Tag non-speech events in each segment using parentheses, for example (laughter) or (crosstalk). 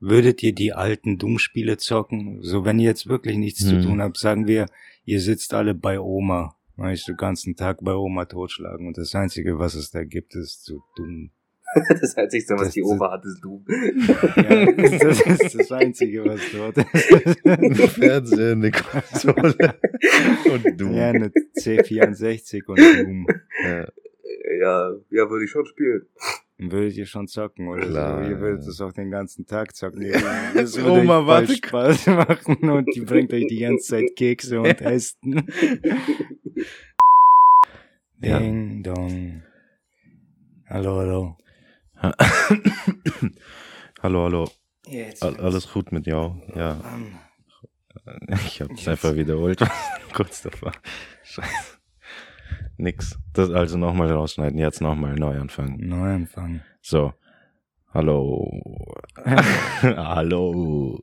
würdet ihr die alten Doom-Spiele zocken? So, wenn ihr jetzt wirklich nichts Hm. zu tun habt, sagen wir, ihr sitzt alle bei Oma, weißt du, den ganzen Tag bei Oma totschlagen und das Einzige, was es da gibt, ist so Doom. (laughs) Das Einzige, was Das- die Oma hat, ist du. Ja, (laughs) das ist das Einzige, was dort ist. Fernseher, eine Konsole (laughs) und du. Ja, eine C64 und Doom. Ja. Ja, ja, würde ich schon spielen. Würdet ihr schon zocken, oder Klar, so? Ihr würdet es auch den ganzen Tag zocken. (laughs) Das würde Oma, euch warte. Spaß (laughs) machen und die bringt euch die ganze Zeit Kekse und Essen. (laughs) Ja. Ding dong. Hallo, hallo. (coughs) hallo, hallo. Jetzt. Al- Alles gut mit dir? Ja, ich hab's Jetzt. einfach wiederholt. Kurz davor. Scheiße. Nix. Das also nochmal rausschneiden, jetzt nochmal neu anfangen. Neuanfang. So. Hallo. (laughs) hallo.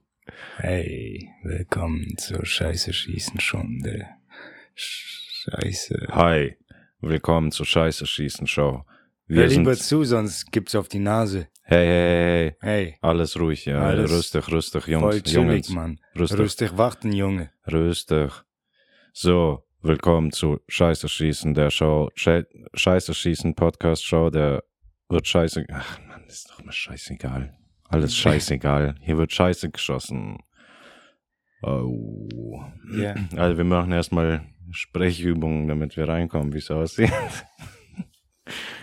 Hey, willkommen zur Scheiße schießen Stunde. Scheiße. Hi. Willkommen zur Scheiße schießen Show. Hör Wir lieber sind. zu, sonst gibt's auf die Nase. Hey, hey, hey, hey. Alles ruhig, ja. Alles Rüstig, rüstig, voll Jungs. chillig, Jungs. Mann. Rüstig. Rüstig warten, Junge. Rüstig. So, willkommen zu Scheiße schießen, der Show, Sche Scheiße schießen Podcast Show, der wird scheiße, ach man, ist doch mal scheißegal. Alles scheißegal. Hier wird scheiße geschossen. Oh. Ja. Also wir machen erstmal Sprechübungen, damit wir reinkommen, wie es aussieht.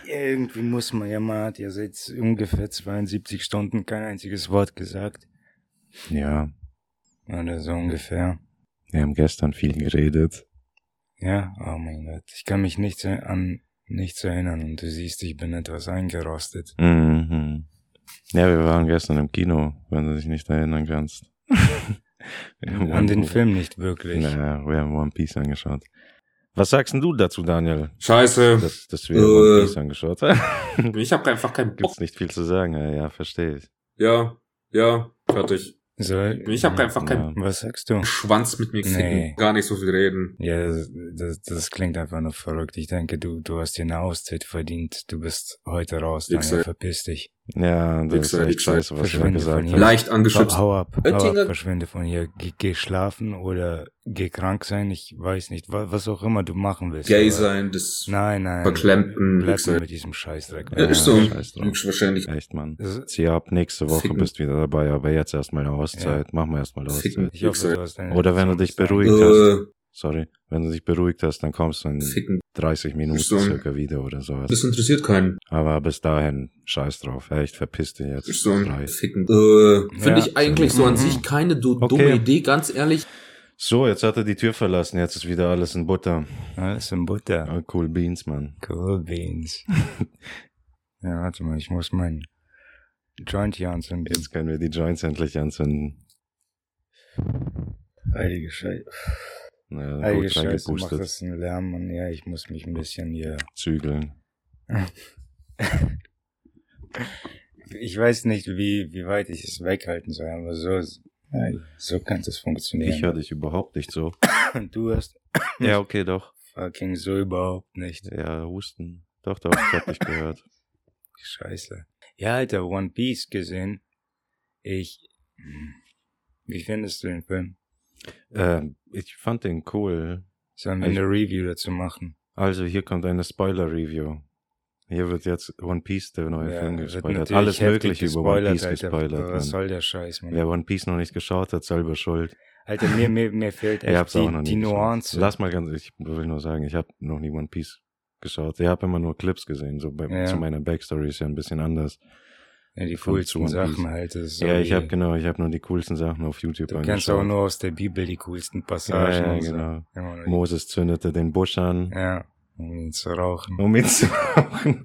Ja, irgendwie muss man ja, man hat ja seit ungefähr 72 Stunden kein einziges Wort gesagt. Ja, Oder so ungefähr. wir haben gestern viel geredet. Ja, oh mein Gott. Ich kann mich nicht an nichts erinnern und du siehst, ich bin etwas eingerostet. Mhm. Ja, wir waren gestern im Kino, wenn du dich nicht erinnern kannst. (laughs) An den Film nicht wirklich. Naja, wir haben One Piece angeschaut. Was sagst denn du dazu, Daniel, Scheiße. dass, dass wir Äh. One Piece angeschaut haben? Ich habe einfach keinen Bock. Gibt's nicht viel zu sagen, ja, ja verstehe ich. Ja, ja, fertig. So, Ich habe einfach keinen. Was sagst du? Schwanz mit mir ficken. Nee. Gar nicht so viel reden. Ja, das, das, das klingt einfach nur verrückt. Ich denke, du, du hast dir eine Auszeit verdient. Du bist heute raus. Wichser. Verpiss dich. Ja, das Wichser, ist echt Wichser. scheiße, was Verschwinde gesagt hast. Leicht Hau, angeschubst. hau ab, hau ab, Oettinger- verschwinde von hier. Geh, geh schlafen oder geh krank sein. Ich weiß nicht, was, was auch immer du machen willst. Gay sein, das Nein, nein. verklemmten Bleib Wichser. mit diesem Scheißdreck. Ja, ist so. scheiß drauf. Wahrscheinlich. Echt, Mann. Zieh ab, nächste Woche Ficken. bist wieder dabei, aber jetzt erstmal eine Auszeit. Machen wir erstmal eine. Auszeit. Ich hoffe, du hast deine Oder wenn du dich beruhigt Äh, hast. Sorry. Wenn du dich beruhigt hast, dann kommst du in ficken. 30 Minuten So. circa wieder oder sowas. Das interessiert keinen. Aber bis dahin, scheiß drauf. Echt, verpiss dich jetzt. So ein Drei. Ficken. Äh, Finde Ja. ich eigentlich so an sich keine du Okay. dumme Idee, ganz ehrlich. So, jetzt hat er die Tür verlassen. Jetzt ist wieder alles in Butter. Alles in Butter. Ah, cool Beans, Mann. Cool Beans. (laughs) ja, warte mal, ich muss meinen Joint hier anzünden. Jetzt können wir die Joints endlich anzünden. Heilige Scheiße. Ja, Heilige gut Scheiße, reingepustet. das einen Lärm und ja, ich muss mich ein bisschen hier. Zügeln. (laughs) Ich weiß nicht, wie, wie weit ich es weghalten soll, aber so, ja, so kann es funktionieren. Ich höre dich überhaupt nicht so. Und (coughs) du hast ja, okay, doch. fucking so überhaupt nicht. Ja, Husten. Doch, doch, ich hab dich (coughs) gehört. Scheiße. Ja, Alter, One Piece gesehen. Ich. hm, Wie findest du den Film? Ähm, ich fand den cool. Sollen wir Ich- eine Review dazu machen? Also, hier kommt eine Spoiler-Review. Hier wird jetzt One Piece, der neue Film, wird gespoilert. Alles Mögliche über One Piece Alter. gespoilert. Was soll der Scheiß, Mann? Wer One Piece noch nicht geschaut hat, selber schuld. Alter, mir, mir, mir fehlt (laughs) echt die, die. Nuance. Lass mal ganz, ich will nur sagen, ich habe noch nie One Piece geschaut. Ich habe immer nur Clips gesehen. So bei, Ja. zu meiner Backstory ist ja ein bisschen anders. Ja, die coolsten Sachen halt. So ja, ich wie- habe genau, ich habe nur die coolsten Sachen auf YouTube Du kennst auch angeschaut. nur aus der Bibel die coolsten ja, Passagen. ja, so. genau. Die- Moses zündete den Busch an, Ja, um ihn zu rauchen. um ihn (laughs) zu rauchen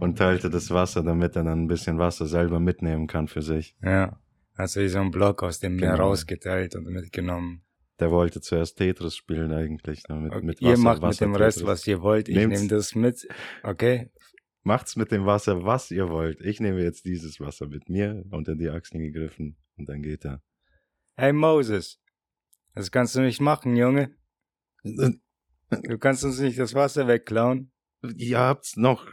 und teilte das Wasser, damit er dann ein bisschen Wasser selber mitnehmen kann für sich. Ja. Hast du so einen Block aus dem Meer Genau. rausgeteilt und mitgenommen. Der wollte zuerst Tetris spielen eigentlich. ne, Mit, Okay, mit ihr Wasser, macht Wasser mit dem Rest, Tetris. was ihr wollt. Ich nehme das mit. Okay? Macht's mit dem Wasser, was ihr wollt. Ich nehme jetzt dieses Wasser mit mir unter die Achseln gegriffen und dann geht er. Hey Moses. Das kannst du nicht machen, Junge. Du kannst uns nicht das Wasser wegklauen. Ihr habt's noch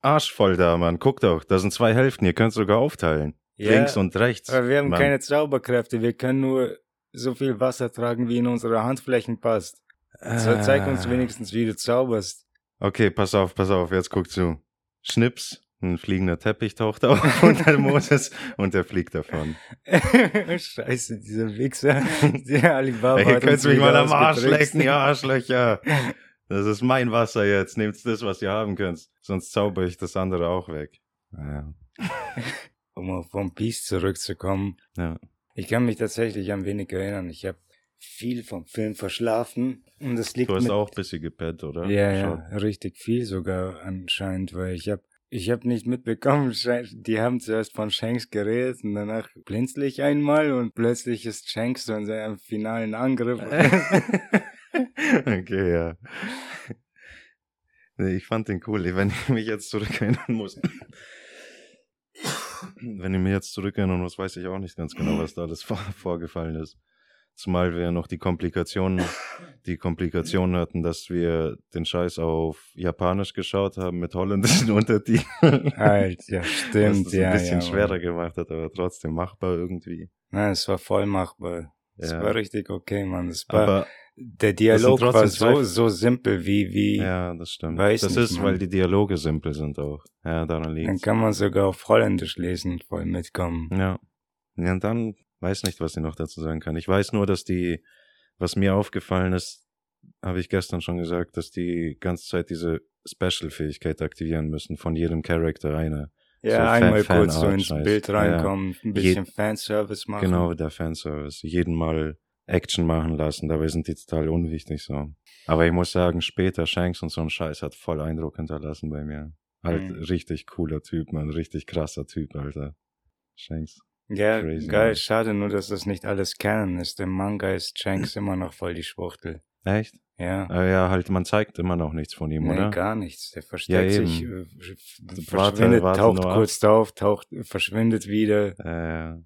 Arsch voll da, Mann. Guck doch, da sind zwei Hälften, ihr könnt sogar aufteilen. Ja, links und rechts. Aber wir haben Mann. keine Zauberkräfte, wir können nur so viel Wasser tragen, wie in unsere Handflächen passt. So, zeig uns Ah. wenigstens, wie du zauberst. Okay, pass auf, pass auf, jetzt guck zu. Schnips, ein fliegender Teppich taucht auf (laughs) unter Moses und er fliegt davon. (laughs) Scheiße, dieser Wichser. (laughs) Der Alibaba Ey, hat könnt mich mal am Arsch lecken, ihr Arschlöcher. Das ist mein Wasser jetzt. Nehmt das, was ihr haben könnt. Sonst zauber ich das andere auch weg. Ja. Um auf One Piece zurückzukommen. ja. Ich kann mich tatsächlich an wenig erinnern. Ich habe viel vom Film verschlafen. Und das liegt Du hast mit, auch ein bisschen gepennt, oder? Ja, ja, richtig viel sogar anscheinend, weil ich habe ich hab nicht mitbekommen, (laughs) die haben zuerst von Shanks geredet und danach blinzlich einmal und plötzlich ist Shanks so in seinem finalen Angriff. (laughs) okay, ja. (laughs) Nee, ich fand den cool. Wenn ich mich jetzt zurückerinnern muss. Wenn ich mich jetzt zurückerinnern muss, weiß ich auch nicht ganz genau, was da alles vor, vorgefallen ist. Zumal wir noch die Komplikationen, die Komplikationen hatten, dass wir den Scheiß auf Japanisch geschaut haben mit holländischen (laughs) Untertiteln. halt, ja, was stimmt, das ja. ein bisschen ja, schwerer gemacht hat, aber trotzdem machbar irgendwie. Nein, es war voll machbar. Es Ja. war richtig okay, Mann. Es war, Aber der Dialog war so, so simpel wie, wie, ja, das stimmt. Weiß das nicht, ist, Mann. weil die Dialoge simpel sind auch. Ja, daran dann liegt's. kann man sogar auf Holländisch lesen und voll mitkommen. Ja. Ja, und dann weiß nicht, was ich noch dazu sagen kann. Ich weiß nur, dass die, was mir aufgefallen ist, habe ich gestern schon gesagt, dass die ganze Zeit diese Special-Fähigkeit aktivieren müssen, von jedem Charakter eine. Ja, So einmal Fan- kurz so ins Fanart-Scheiß. Bild Ja. reinkommen, ein bisschen Fanservice machen. Genau, der Fanservice. Jeden Mal Action machen lassen, dabei sind die total unwichtig so. Aber ich muss sagen, später Shanks und so ein Scheiß hat voll Eindruck hinterlassen bei mir. Halt Mhm. richtig cooler Typ, man, richtig krasser Typ, Alter. Shanks. Ja, Crazy, geil, Mann. schade nur, dass das nicht alles Canon ist. Im Manga ist Shanks (clears throat) immer noch voll die Schwuchtel. Echt? Ja. Ah, ja, halt, man zeigt immer noch nichts von ihm, nee, oder? gar nichts. Der versteckt Ja, sich, äh, Warte, verschwindet, warte taucht nur ab. kurz auf, taucht, verschwindet wieder, Äh,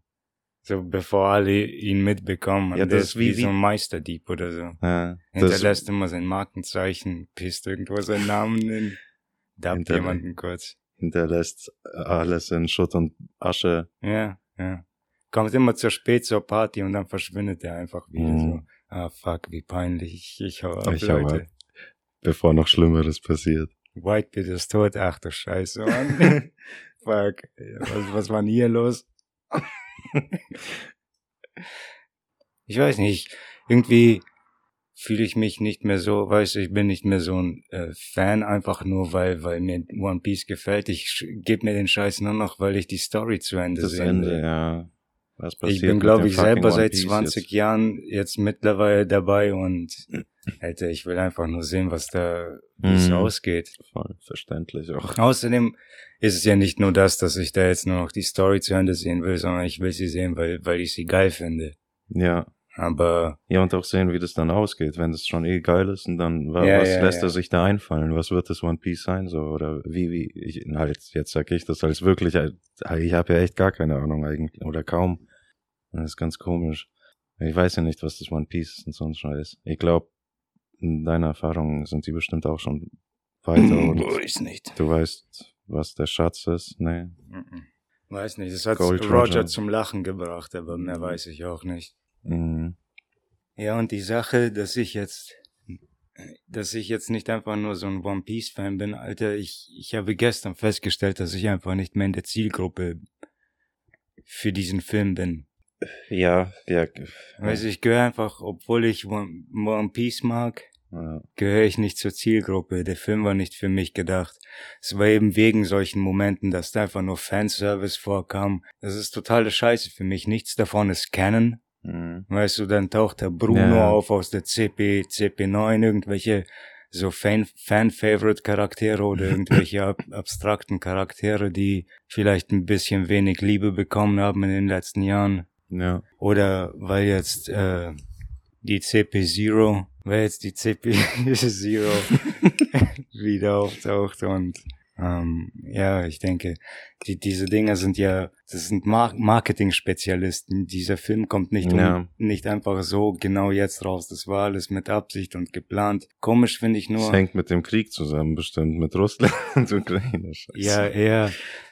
so bevor alle ihn mitbekommen. Ja, das ist wie, wie- so ein Meisterdieb oder so. das, Hinterlässt immer sein Markenzeichen, pisst irgendwo seinen Namen in, dappt jemanden kurz. hinterlässt alles in Schutt und Asche. Ja, ja. Kommt immer zu spät zur Party und dann verschwindet er einfach wieder Mhm. so. Ah, fuck, wie peinlich. Ich, hau ab, Ich hau Leute. ab. Bevor noch Schlimmeres passiert. Whitebeard ist tot. Ach du Scheiße, Mann. (laughs) fuck. Was, was war denn hier los? ich weiß nicht. Irgendwie fühle ich mich nicht mehr so, weißt du, ich bin nicht mehr so ein äh, Fan, einfach nur, weil, weil mir One Piece gefällt. Ich gebe mir den Scheiß nur noch, weil ich die Story zu Ende Das sehen will. Ende, ja. Was passiert Ich bin, glaube ich, selber seit Piece 20 jetzt? Jahren jetzt mittlerweile dabei und Alter, ich will einfach nur sehen, was da, wie es Mhm. ausgeht. Voll verständlich auch. Außerdem ist es ja nicht nur das, dass ich da jetzt nur noch die Story zu Ende sehen will, sondern ich will sie sehen, weil, weil ich sie geil finde. Ja. Aber Ja, und auch sehen, wie das dann ausgeht, wenn das schon eh geil ist und dann, wa- Ja, was ja, lässt ja. er sich da einfallen? Was wird das One Piece sein, so? Oder wie, wie, ich, halt, jetzt sag ich das als wirklich, äh, ich habe ja echt gar keine Ahnung eigentlich, oder kaum. Das ist ganz komisch. Ich weiß ja nicht, was das One Piece ist und so ein Scheiß. Ich glaube, in deiner Erfahrung sind die bestimmt auch schon weiter (clears throat) und ist nicht. du weißt, was der Schatz ist, nee. Weiß nicht, das hat Gold Roger Roger. zum Lachen gebracht, aber mehr weiß ich auch nicht. Mhm. Ja, und die Sache, dass ich jetzt, dass ich jetzt nicht einfach nur so ein One Piece Fan bin, Alter, ich, ich habe gestern festgestellt, dass ich einfach nicht mehr in der Zielgruppe für diesen Film bin. Ja, ja. Weißt du, ich gehöre einfach, obwohl ich One, One Piece mag, ja. gehöre ich nicht zur Zielgruppe. Der Film war nicht für mich gedacht. Es war eben wegen solchen Momenten, dass da einfach nur Fanservice vorkam. Das ist totale Scheiße für mich. Nichts davon ist Canon. Mhm. Weißt du, dann taucht der Bruno Ja. auf aus der CP, CP9, irgendwelche so Fan- Fan-Favorite-Charaktere oder (laughs) irgendwelche ab abstrakten Charaktere, die vielleicht ein bisschen wenig Liebe bekommen haben in den letzten Jahren. Ja. Oder weil jetzt äh, die CP0, weil jetzt die CP0 (laughs) (laughs) wieder auftaucht und ähm, ja, ich denke, die, diese Dinger sind ja, das sind Mar Marketing-Spezialisten. Dieser Film kommt nicht, um, Ja. nicht einfach so genau jetzt raus. Das war alles mit Absicht und geplant. Komisch finde ich Das nur. hängt mit dem Krieg zusammen, bestimmt, mit Russland (laughs) und Ukraine. Scheiße. Ja, eher,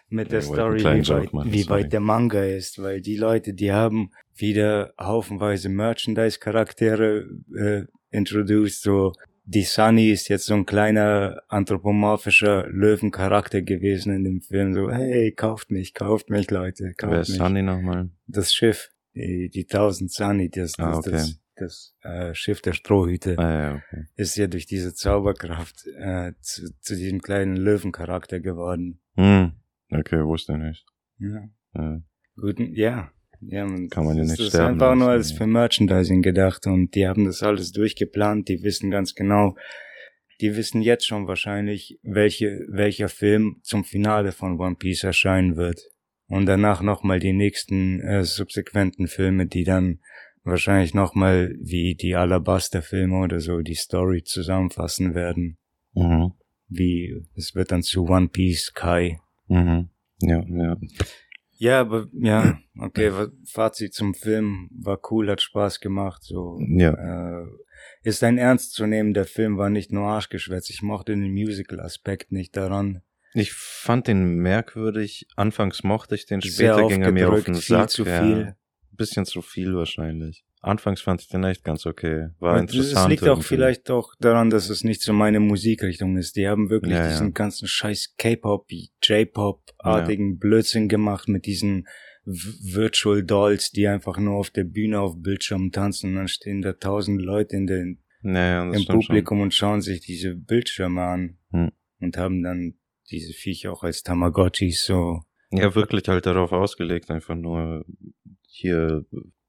mit der einen Story, wie weit, machen, wie weit der Manga ist, weil die Leute, die haben wieder haufenweise Merchandise-Charaktere äh, introduced, so die Sunny ist jetzt so ein kleiner anthropomorphischer Löwencharakter gewesen in dem Film, so hey, kauft mich, kauft mich, Leute, kauft Wer ist mich. Sunny nochmal? Das Schiff, die, die 1000 Sunny, das, das, Ah, okay. das, das äh, Schiff der Strohhüte Ah, ja, okay. ist ja durch diese Zauberkraft äh, zu, zu diesem kleinen Löwencharakter geworden. Hm. Okay, wusste ich nicht. Ja. Ja. Gut, ja. Ja man, Kann man ja das nicht ist sterben einfach nur lassen, als ja. für Merchandising gedacht und die haben das alles durchgeplant, die wissen ganz genau, die wissen jetzt schon wahrscheinlich, welche, welcher Film zum Finale von One Piece erscheinen wird. Und danach nochmal die nächsten äh, subsequenten Filme, die dann wahrscheinlich nochmal wie die Alabaster-Filme oder so die Story zusammenfassen werden. Mhm. Wie, es wird dann zu One Piece Kai. Mhm. Ja, ja. Ja, aber ja, (clears throat) okay, Fazit zum Film war cool, hat Spaß gemacht, so. Ja. Äh, ist ein ernstzunehmender Film, war nicht nur Arschgeschwätz. Ich mochte den Musical-Aspekt nicht daran. Ich fand den merkwürdig. Anfangs mochte ich den, später ging er mir auf den aufgedrückt, viel Sack. zu viel. Bisschen zu viel wahrscheinlich. Anfangs fand ich den echt ganz okay. War Und interessant. Es liegt auch irgendwie. vielleicht auch daran, dass es nicht so meine Musikrichtung ist. Die haben wirklich Ja, ja. diesen ganzen scheiß K-Pop, J-Pop-artigen Blödsinn gemacht mit diesen Virtual Dolls, die einfach nur auf der Bühne auf Bildschirm tanzen und dann stehen da tausend Leute in den, das im Publikum und schauen sich diese Bildschirme an Hm. und haben dann diese Viecher auch als Tamagotchis so. Schon. Ja, wirklich halt darauf ausgelegt, einfach nur hier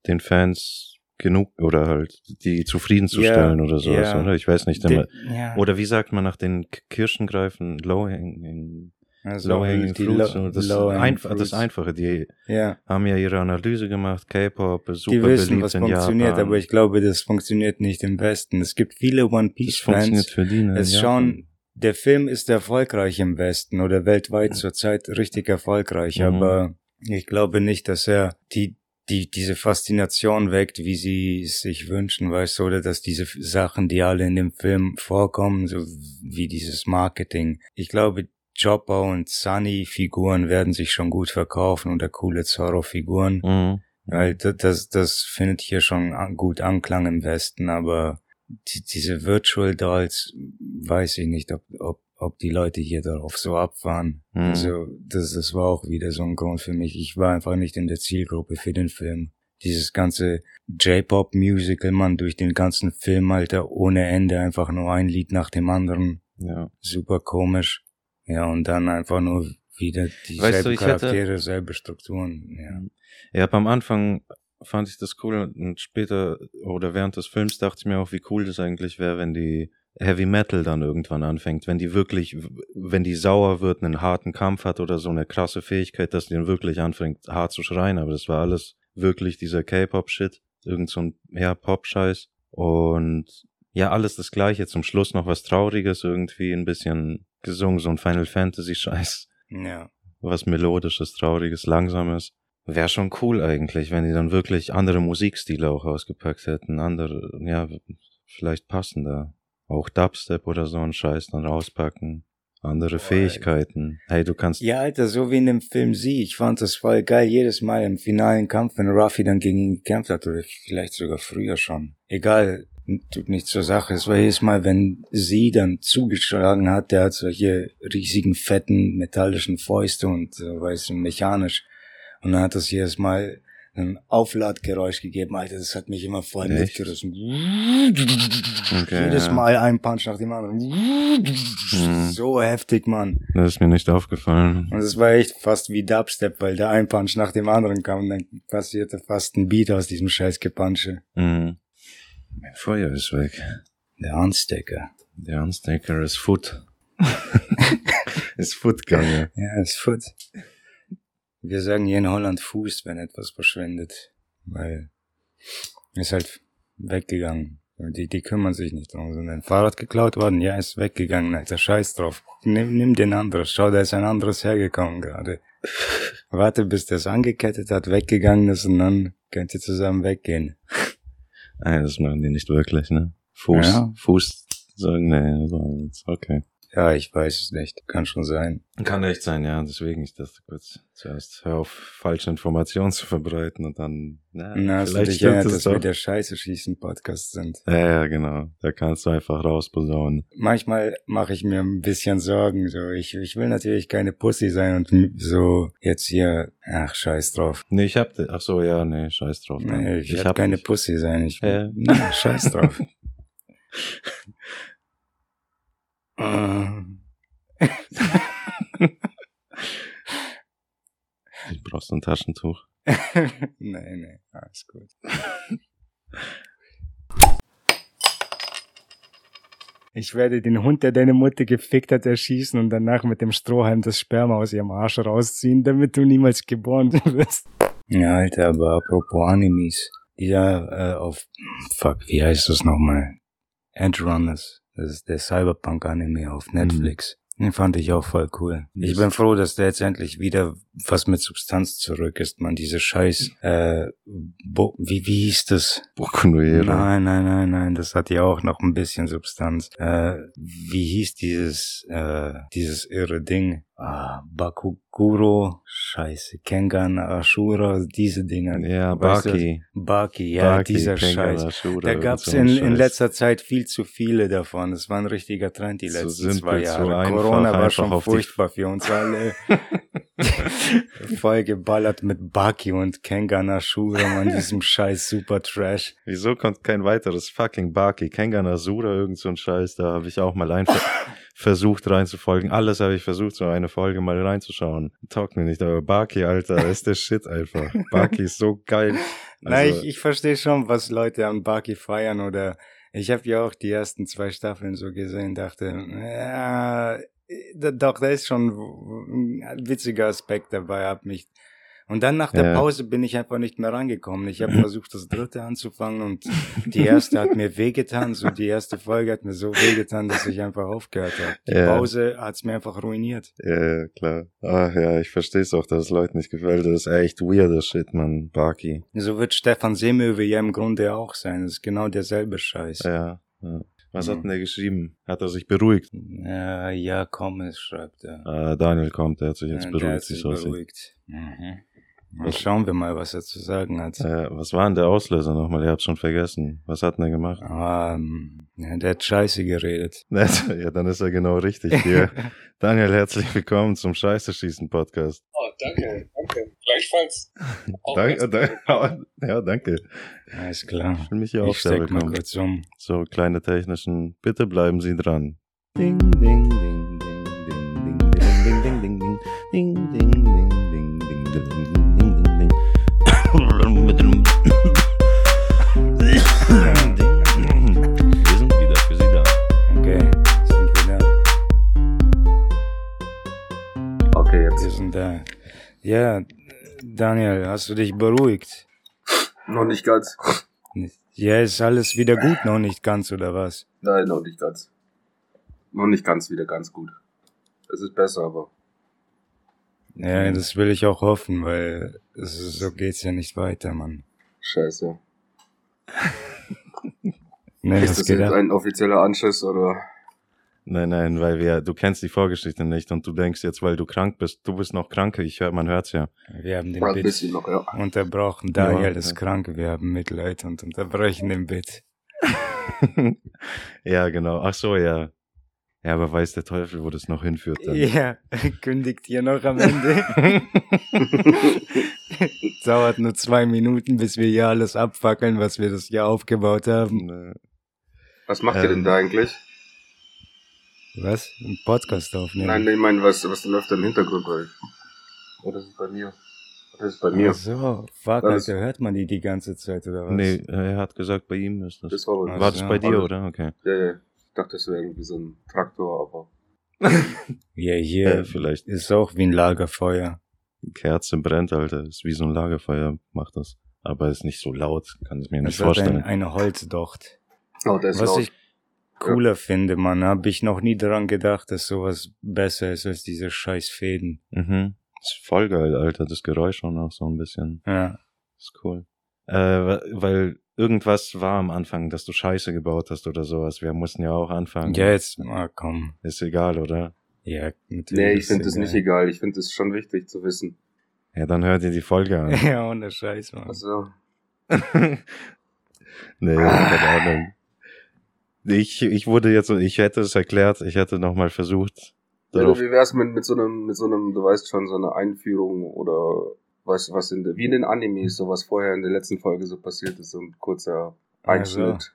den Fans genug oder halt die zufriedenzustellen Ja, oder sowas, ja. oder? Ich weiß nicht. Die- ja, Oder wie sagt man nach den Kirschen greifen? Low hanging, also low hanging fruits. Lo- das, low-hanging einfach, das fruits. Einfache. Die Ja. haben ja ihre Analyse gemacht. K-Pop, super die wissen, beliebt was in funktioniert, Japan. aber ich glaube, das funktioniert nicht im Westen. Es gibt viele One das Piece funktioniert Fans. für die. ne, Es schauen, der Film ist erfolgreich im Westen oder weltweit zurzeit richtig erfolgreich, Mhm. aber ich glaube nicht, dass er die die diese Faszination weckt, wie sie es sich wünschen, weißt du, oder dass diese Sachen, die alle in dem Film vorkommen, so wie dieses Marketing. Ich glaube, Chopper und Sunny Figuren werden sich schon gut verkaufen oder coole Zorro-Figuren. Mhm. Weil das, das, das findet hier schon gut Anklang im Westen, aber die, diese Virtual Dolls, weiß ich nicht, ob, ob, ob die Leute hier darauf so abfahren. Mhm. Also, das, das war auch wieder so ein Grund für mich. Ich war einfach nicht in der Zielgruppe für den Film. Dieses ganze J-Pop-Musical, man, durch den ganzen Film, Alter, ohne Ende, einfach nur ein Lied nach dem anderen. Ja. Super komisch. Ja, und dann einfach nur wieder dieselben Weißt du, ich hätte- Charaktere, selbe Strukturen. Ja. Ja, am Anfang fand ich das cool und später oder während des Films dachte ich mir auch, wie cool das eigentlich wäre, wenn die Heavy Metal dann irgendwann anfängt, wenn die wirklich, wenn die sauer wird, einen harten Kampf hat oder so eine krasse Fähigkeit, dass die dann wirklich anfängt, hart zu schreien, aber das war alles wirklich dieser K-Pop-Shit, irgend so ein, ja, Pop-Scheiß und ja, alles das Gleiche, zum Schluss noch was Trauriges, irgendwie ein bisschen gesungen, so ein Final Fantasy-Scheiß Ja. was Melodisches, Trauriges, Langsames. Wäre schon cool eigentlich, wenn die dann wirklich andere Musikstile auch ausgepackt hätten, andere, ja, vielleicht passender. Auch Dubstep oder so ein Scheiß dann rauspacken. Andere Fähigkeiten. Hey, du kannst, Ja, Alter, so wie in dem Film Sie. Ich fand das voll geil. Jedes Mal im finalen Kampf, wenn Ruffy dann gegen ihn gekämpft hat, oder vielleicht sogar früher schon. Egal, tut nichts zur Sache. Es war jedes Mal, wenn sie dann zugeschlagen hat, der hat solche riesigen, fetten, metallischen Fäuste und, äh, weißt du, mechanisch. Und dann hat das jedes Mal ein Aufladgeräusch gegeben, Alter, das hat mich immer voll Echt? mitgerissen. Okay, Jedes ja. Mal ein Punch nach dem anderen. Mhm. So heftig, Mann. das ist mir nicht aufgefallen. Und es war echt fast wie Dubstep, weil der ein Punch nach dem anderen kam und dann passierte fast ein Beat aus diesem scheiß Gepansche. Mhm. Mein Feuer ist weg. Der Unstacker. Der Unstaker ist Foot. (laughs) ist Foot gegangen. Ja, ist foot. Wir sagen hier in Holland Fuß, wenn etwas verschwindet. Weil ist halt weggegangen. Die, die kümmern sich nicht drum. So ein Fahrrad geklaut worden, ja, ist weggegangen, Alter. Scheiß drauf. Nimm, nimm den anderes. Schau, da ist ein anderes hergekommen gerade. (laughs) Warte, bis der es angekettet hat, weggegangen ist und dann könnt ihr zusammen weggehen. Ah, das machen die nicht wirklich, ne? Fuß, Ja. Fuß sagen, nee, so, okay. Ja, ich weiß es nicht. Kann schon sein. Kann echt sein, ja. Deswegen, ich dachte kurz zuerst, hör auf, falsche Informationen zu verbreiten und dann, na, Na, vielleicht dich erinnert, dass doch. wir der Scheiße schießen Podcast sind. Ja, ja, genau. Da kannst du einfach rausposaunen. Manchmal mache ich mir ein bisschen Sorgen. So, ich, ich will natürlich keine Pussy sein und so jetzt hier, ach, scheiß drauf. Nee, ich hab, ach so, ja, nee, scheiß drauf. Nee, ich, ich will hab keine nicht. Pussy sein. Ich, Ja. na, scheiß drauf. (laughs) Ähm, Du brauchst ein Taschentuch. (laughs) nee, nee, alles gut. Ich werde den Hund, der deine Mutter gefickt hat, erschießen und danach mit dem Strohhalm das Sperma aus ihrem Arsch rausziehen, damit du niemals geboren wirst. Ja, Alter, aber apropos Animes. Dieser, äh, auf, fuck, wie heißt das nochmal? Edge Runners. Das ist der Cyberpunk-Anime auf Netflix. Den fand ich auch voll cool. Ich bin froh, dass der jetzt endlich wieder was mit Substanz zurück ist, man. Diese scheiß, äh, Bo wie, wie hieß das? Boku no Hero. Nein, nein, nein, nein, das hat ja auch noch ein bisschen Substanz. Äh, wie hieß dieses, äh, dieses irre Ding? Ah, Bakuguro, scheiße, Kengan, Ashura, diese Dinge. Ja, Weißt du Baki. Baki, ja, Baki, dieser Kengan, Scheiß. Ashura, Da gab's so in, in letzter Zeit viel zu viele davon. Das war ein richtiger Trend die So letzten simpel, zwei so Jahre. einfach, Corona war einfach schon furchtbar für uns alle. (laughs) Voll geballert mit Baki und Kengan Ashura, man, diesem scheiß Super Trash. Wieso kommt kein weiteres fucking Baki? Kengan Asura, irgend so ein Scheiß, da habe ich auch mal ein (laughs) versucht reinzufolgen. Alles habe ich versucht, so eine Folge mal reinzuschauen. Taugt mir nicht, aber Baki, Alter, (laughs) ist der Shit einfach. Baki ist so geil. Nein, Also, ich, ich verstehe schon, was Leute an Baki feiern oder ich habe ja auch die ersten zwei Staffeln so gesehen, dachte, ja, doch, da ist schon ein witziger Aspekt dabei, hab mich und dann nach der Ja. Pause bin ich einfach nicht mehr rangekommen. Ich habe (laughs) versucht, das dritte anzufangen und die erste hat mir wehgetan. So die erste Folge hat mir so wehgetan, dass ich einfach aufgehört habe. Die Ja. Pause hat's mir einfach ruiniert. Ja, ja, klar. Ach ja, ich verstehe es auch, dass es Leuten nicht gefällt. Das ist echt weirder Shit, man. Baki. So wird Stefan Seemöwe ja im Grunde auch sein. Das ist genau derselbe Scheiß. Ja. ja. Was hat Mhm. denn der geschrieben? Hat er sich beruhigt? Ja, ja, komm, es schreibt er. Äh, Daniel kommt, der hat sich jetzt der beruhigt. hat wie sich beruhigt. Mhm. Dann schauen wir mal, was er zu sagen hat. Äh, was war denn der Auslöser nochmal? Ihr habt schon vergessen. Was hat denn er gemacht? Ähm, ja, der hat scheiße geredet. ja, dann ist er genau richtig hier. Daniel, herzlich willkommen zum Scheiße schießen Podcast. Oh, danke, danke. Gleichfalls. Auch Danke. Ja, danke. Alles klar. Ich will mich hier auch Ich sehr willkommen. kurz um. So, kleine technischen. Bitte bleiben Sie dran. Ding, ding, ding, ding, ding, ding, ding, ding, ding, ding, ding, ding, ding, ding, ding, ding, ding, ding, ding, ding. Sind da. Ja, Daniel, hast du dich beruhigt? Noch nicht ganz. Ja, ist alles wieder gut, noch nicht ganz, oder was? Nein, noch nicht ganz. Noch nicht ganz wieder ganz gut. Es ist besser, aber. Ja, das will ich auch hoffen, weil es ist, so geht's ja nicht weiter, Mann. Scheiße. (laughs) Nee, ist das jetzt ab. ein offizieller Anschiss oder? Nein, nein, weil wir, du kennst die Vorgeschichte nicht und du denkst jetzt, weil du krank bist, du bist noch krank, ich hör, man hört's ja. Wir haben den Ein Bit noch, ja. unterbrochen. Daniel Ja, ist ja. krank, wir haben Mitleid und unterbrechen den Bit. (laughs) ja, genau. Ach so, ja. Ja, aber weiß der Teufel, wo das noch hinführt dann. Ja, (laughs) kündigt ihr noch am Ende. (laughs) Dauert nur zwei Minuten, bis wir hier alles abfackeln, was wir das Jahr aufgebaut haben. Ne. Was macht ihr Ähm. denn da eigentlich? Was? Ein Podcast aufnehmen? Nein, nee, ich meine, was, was läuft da im Hintergrund bei euch? Oder ist es bei mir? Oder ist es bei mir? Ach so, fuck, Alter, hört man die die ganze Zeit, oder was? Nee, er hat gesagt, bei ihm ist das. Das war bei War das so. bei dir, oder? Okay. Ja, ja. Ich dachte, das wäre irgendwie so ein Traktor, aber. Ja, (laughs) Ja, hier vielleicht. ist auch wie ein Lagerfeuer. Kerze brennt, Alter. Ist wie so ein Lagerfeuer, macht das. Aber ist nicht so laut, kann ich mir nicht Es hat ein, vorstellen. eine Holzdocht. Oh, der ist Was laut. ich cooler finde, man, habe ich noch nie daran gedacht, dass sowas besser ist als diese scheiß Fäden. Mhm. Ist voll geil, Alter. Das Geräusch auch noch so ein bisschen. Ja. Ist cool. Äh, weil irgendwas war am Anfang, dass du Scheiße gebaut hast oder sowas. Wir mussten ja auch anfangen. Ja, jetzt, ah, komm. Ist egal, oder? Ja, natürlich. Nee, ich finde das egal. nicht egal. Ich finde es schon wichtig zu wissen. Ja, dann hört ihr die Folge an. (laughs) Ja, ohne Scheiß, Mann. Also, (laughs) nee, keine Ahnung. Ich, ich wurde jetzt, ich hätte es erklärt, ich hätte nochmal versucht, ja, wie wär's mit, mit so einem, mit so einem, du weißt schon, so einer Einführung oder was, was in der, wie in den Animes, so was vorher in der letzten Folge so passiert ist, so ein kurzer Einschnitt.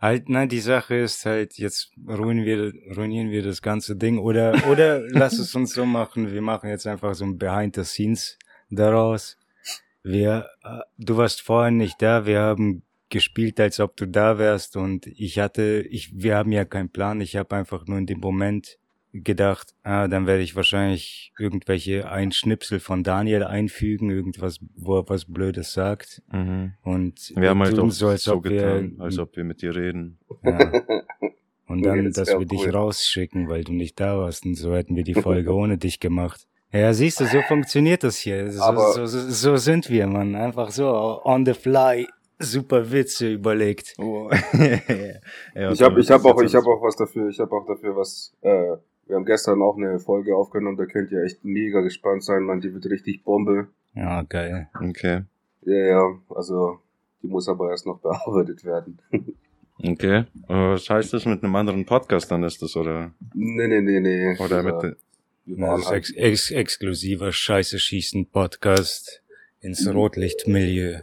Halt, nein, die Sache ist halt, jetzt ruinieren wir, ruinieren wir das ganze Ding oder, oder (laughs) lass es uns so machen, wir machen jetzt einfach so ein Behind the Scenes daraus. Wir, äh, du warst vorher nicht da, wir haben gespielt, als ob du da wärst und ich hatte, ich, wir haben ja keinen Plan, ich habe einfach nur in dem Moment gedacht, ah, dann werde ich wahrscheinlich irgendwelche Einschnipsel von Daniel einfügen, irgendwas, wo er was Blödes sagt mhm. und wir haben halt tun auch so, als ob getan, wir als ob wir mit dir reden. ja. Und (laughs) dann, das dass wir dich cool. rausschicken, weil du nicht da warst. Und so hätten wir die Folge (laughs) ohne dich gemacht. Ja, siehst du, so funktioniert das hier. So, so, so, so sind wir, man. Einfach so on the fly super Witze überlegt. Oh. (laughs) Ich habe ich hab auch, ich hab auch was dafür, ich habe auch dafür was, äh, wir haben gestern auch eine Folge aufgenommen, da könnt ihr echt mega gespannt sein, man, die wird richtig Bombe. Ja, geil. Okay. Ja, ja, also, die muss aber erst noch bearbeitet werden. (laughs) Okay. Äh, Was heißt das mit einem anderen Podcast dann ist das, oder? nee, nee, nee, nee. Oder mit, wir Das ist ex ex exklusiver Scheiße schießen Podcast ins. Rotlichtmilieu.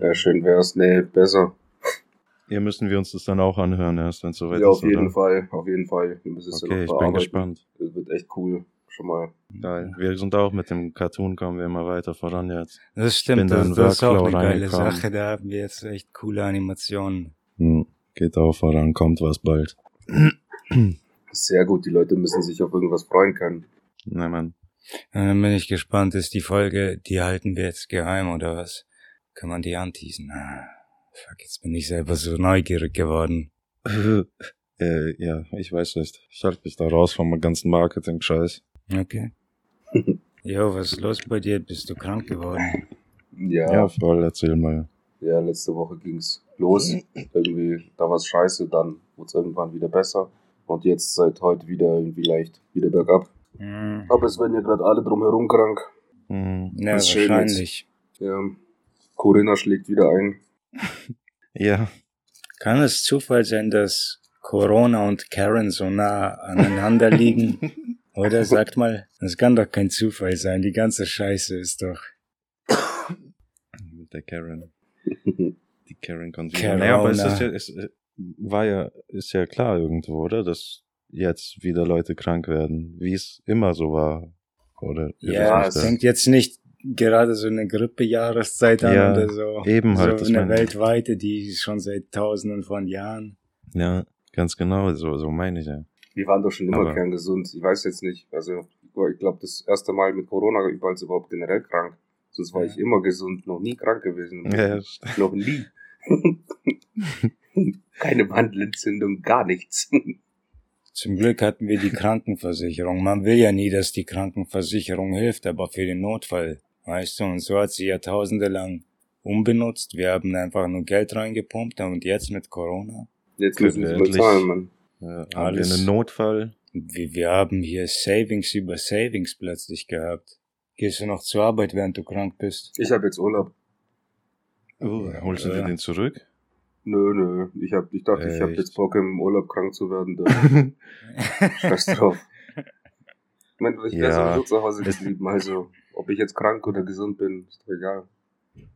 Ja, schön wär's, nee, besser. hier müssen wir uns das dann auch anhören erst, wenn es soweit Ja, ist, auf jeden oder? Fall, auf jeden Fall. Wir müssen es ja Okay, noch ich bin gespannt. Das wird echt cool, schon mal. Geil. Wir sind auch mit dem Cartoon, kommen wir immer weiter voran jetzt. Das stimmt, da das, in das ist auch eine geile. Sache. Da haben wir jetzt echt coole Animationen. Hm. Geht auch voran, kommt was bald. Sehr gut, die Leute müssen sich auf irgendwas freuen können. Na man. Ja, Dann bin ich gespannt, ist die Folge, die halten wir jetzt geheim oder was? Kann man die anteasen? Ah, fuck, jetzt bin ich selber so neugierig geworden. (laughs) äh, ja, ich weiß nicht. Ich halte mich da raus vom ganzen Marketing-Scheiß. Okay. (laughs) Jo, was ist los bei dir? Bist du krank geworden? Ja, Ja, ja, voll, erzähl mal. letzte Woche ging's los. Irgendwie, da war's scheiße, dann wurde irgendwann wieder besser. Und jetzt seit heute wieder irgendwie leicht wieder bergab. Hm, Aber es werden ja gerade alle drumherum krank. Hm. ja, wahrscheinlich. Ja, Corinna schlägt wieder ein. (laughs) Ja, Kann es Zufall sein, dass Corona und Karen so nah aneinander liegen? (laughs) Oder sagt mal, das kann doch kein Zufall sein. Die ganze Scheiße ist doch. mit der Karen. (laughs) Die Karen kommt wieder. Corona. Naja, aber es ist ja, es äh, war ja, ist ja klar irgendwo, oder? Dass jetzt wieder Leute krank werden, wie es immer so war. Oder? Ja, es es- fängt jetzt nicht gerade so eine Grippe-Jahreszeit an Ja, oder so. eben halt, das So eine weltweite, die schon seit tausenden von Jahren. Ja, ganz genau, so, so meine ich ja. Wir waren doch schon immer Aber- kerngesund. Ich weiß jetzt nicht. Also, ich glaube, das erste Mal mit Corona überall überhaupt generell krank. Sonst war Ja. ich immer gesund, noch nie krank gewesen. Ja, (laughs) Noch nie. (laughs) Keine Mandelentzündung, gar nichts. Zum Glück hatten wir die Krankenversicherung. Man will ja nie, dass die Krankenversicherung hilft, aber für den Notfall, weißt du, und so hat sie Jahrtausende lang unbenutzt. Wir haben einfach nur Geld reingepumpt und jetzt mit Corona. Jetzt müssen wir Endlich. bezahlen, Mann. ja haben Alles- einen Notfall. Wir, wir haben hier Savings über Savings plötzlich gehabt. Gehst du noch zur Arbeit, während du krank bist? Ich habe jetzt Urlaub. Oh, holst du dir Ja. den zurück? Nö, nö. Ich, hab, ich dachte, ich habe Echt? jetzt Bock im Urlaub krank zu werden. (laughs) Scheiß drauf. Ich meine, ich wäre Ja. sowieso zu Hause geblieben. Also, ob ich jetzt krank oder gesund bin, ist doch egal.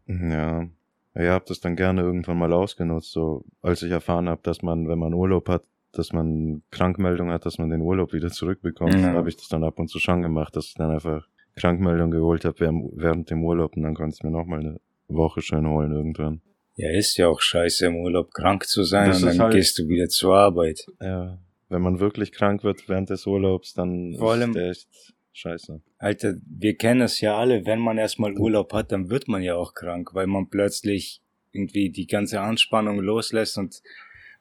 Ja. Ihr habt das dann gerne irgendwann mal ausgenutzt, so als ich erfahren habe, dass man, wenn man Urlaub hat, dass man Krankmeldung hat, dass man den Urlaub wieder zurückbekommt, Ja. habe ich das dann ab und zu schon gemacht, dass ich dann einfach Krankmeldung geholt habe während, dem Urlaub und dann konnte ich mir nochmal eine Woche schön holen irgendwann. Ja, ist ja auch scheiße, im Urlaub krank zu sein Das und dann halt- gehst du wieder zur Arbeit. Ja. Wenn man wirklich krank wird während des Urlaubs, dann Vor allem- ist echt scheiße. Alter, wir kennen es ja alle, wenn man erstmal Urlaub hat, dann wird man ja auch krank, weil man plötzlich irgendwie die ganze Anspannung loslässt und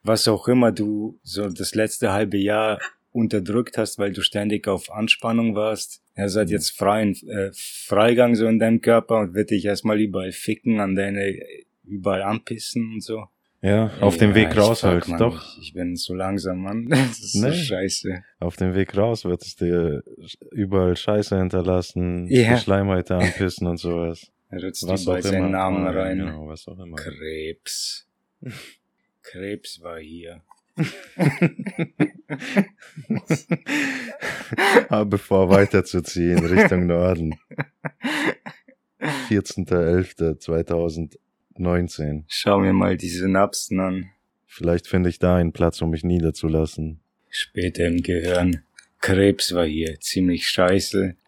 was auch immer du so das letzte halbe Jahr unterdrückt hast, weil du ständig auf Anspannung warst, Er hat jetzt freien äh, Freigang so in deinem Körper und wird dich erstmal überall ficken, an deine überall anpissen und so. Ja, auf ja, dem Weg raus halt, Mann, doch. Ich, ich bin so langsam, Mann. (laughs) Das ist nee. so scheiße. Auf dem Weg raus wird es dir überall Scheiße hinterlassen, Ja. die Schleimhäute anpissen und sowas. (laughs) Er rutscht Was auch seinen immer. Namen Ah, rein. Genau, was auch immer. Krebs. Krebs war hier. Aber (laughs) bevor weiterzuziehen, Richtung Norden. 14.11.2019. Schau mir mal die Synapsen an. Vielleicht finde ich da einen Platz, um mich niederzulassen. Später im Gehirn. Krebs war hier. Ziemlich scheiße. (laughs)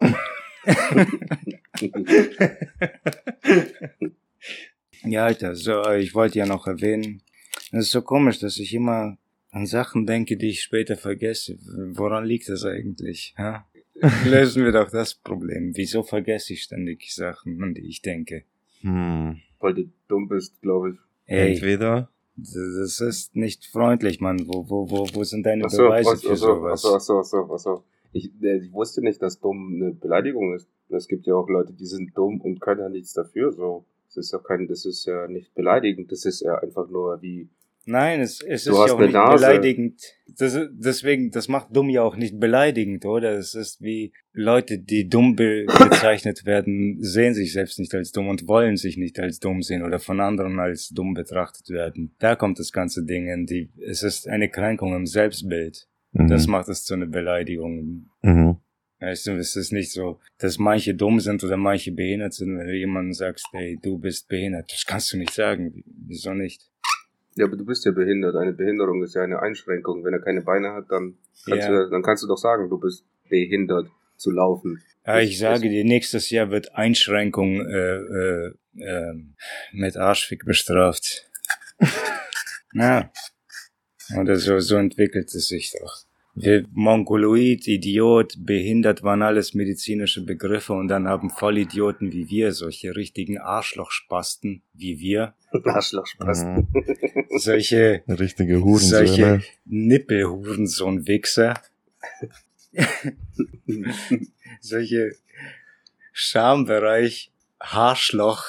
ja, Alter, so, ich wollte ja noch erwähnen. Es ist so komisch, dass ich immer an Sachen denke, die ich später vergesse. Woran liegt das eigentlich? Ha? (laughs) Lösen wir doch das Problem. Wieso vergesse ich ständig Sachen, an die ich denke? Hm. Weil du dumm bist, glaube ich. Ey, Entweder das ist nicht freundlich, Mann. Wo, wo, wo, wo sind deine Ach so, Beweise was, für sowas? ach so, ach so, ach so, ach so. Ich, äh, ich wusste nicht, dass dumm eine Beleidigung ist. Es gibt ja auch Leute, die sind dumm und können ja nichts dafür. So, das ist ja kein, das ist ja nicht beleidigend. Das ist ja einfach nur wie Nein, es, es Du ist ja auch nicht Nase. beleidigend. Das, ist- deswegen, das macht dumm ja auch nicht beleidigend, oder? Es ist wie Leute, die dumm be bezeichnet werden, sehen sich selbst nicht als dumm und wollen sich nicht als dumm sehen oder von anderen als dumm betrachtet werden. Da kommt das ganze Ding in die, es ist eine Kränkung im Selbstbild. Mhm. Das macht es zu einer Beleidigung. Mhm. Weißt du, es ist nicht so, dass manche dumm sind oder manche behindert sind, wenn du jemandem sagst, hey, du bist behindert. Das kannst du nicht sagen. Wieso nicht? Ja, aber du bist ja behindert. Eine Behinderung ist ja eine Einschränkung. Wenn er keine Beine hat, dann kannst, Ja. du, dann kannst du doch sagen, du bist behindert zu laufen. Ja, ich sage dir, nächstes Jahr wird Einschränkung äh, äh, äh, mit Arschfick bestraft. (laughs) ja. Oder so, so entwickelt es sich doch. Wir, Mongoloid, Idiot, behindert waren alles medizinische Begriffe und dann haben Vollidioten wie wir, solche richtigen Arschlochspasten wie wir, (laughs) Arschlochspasten. Mhm. solche, Richtige solche Hurensöhne. Nippelhurensohn-Wichser, (laughs) solche Schambereich, Haarschloch,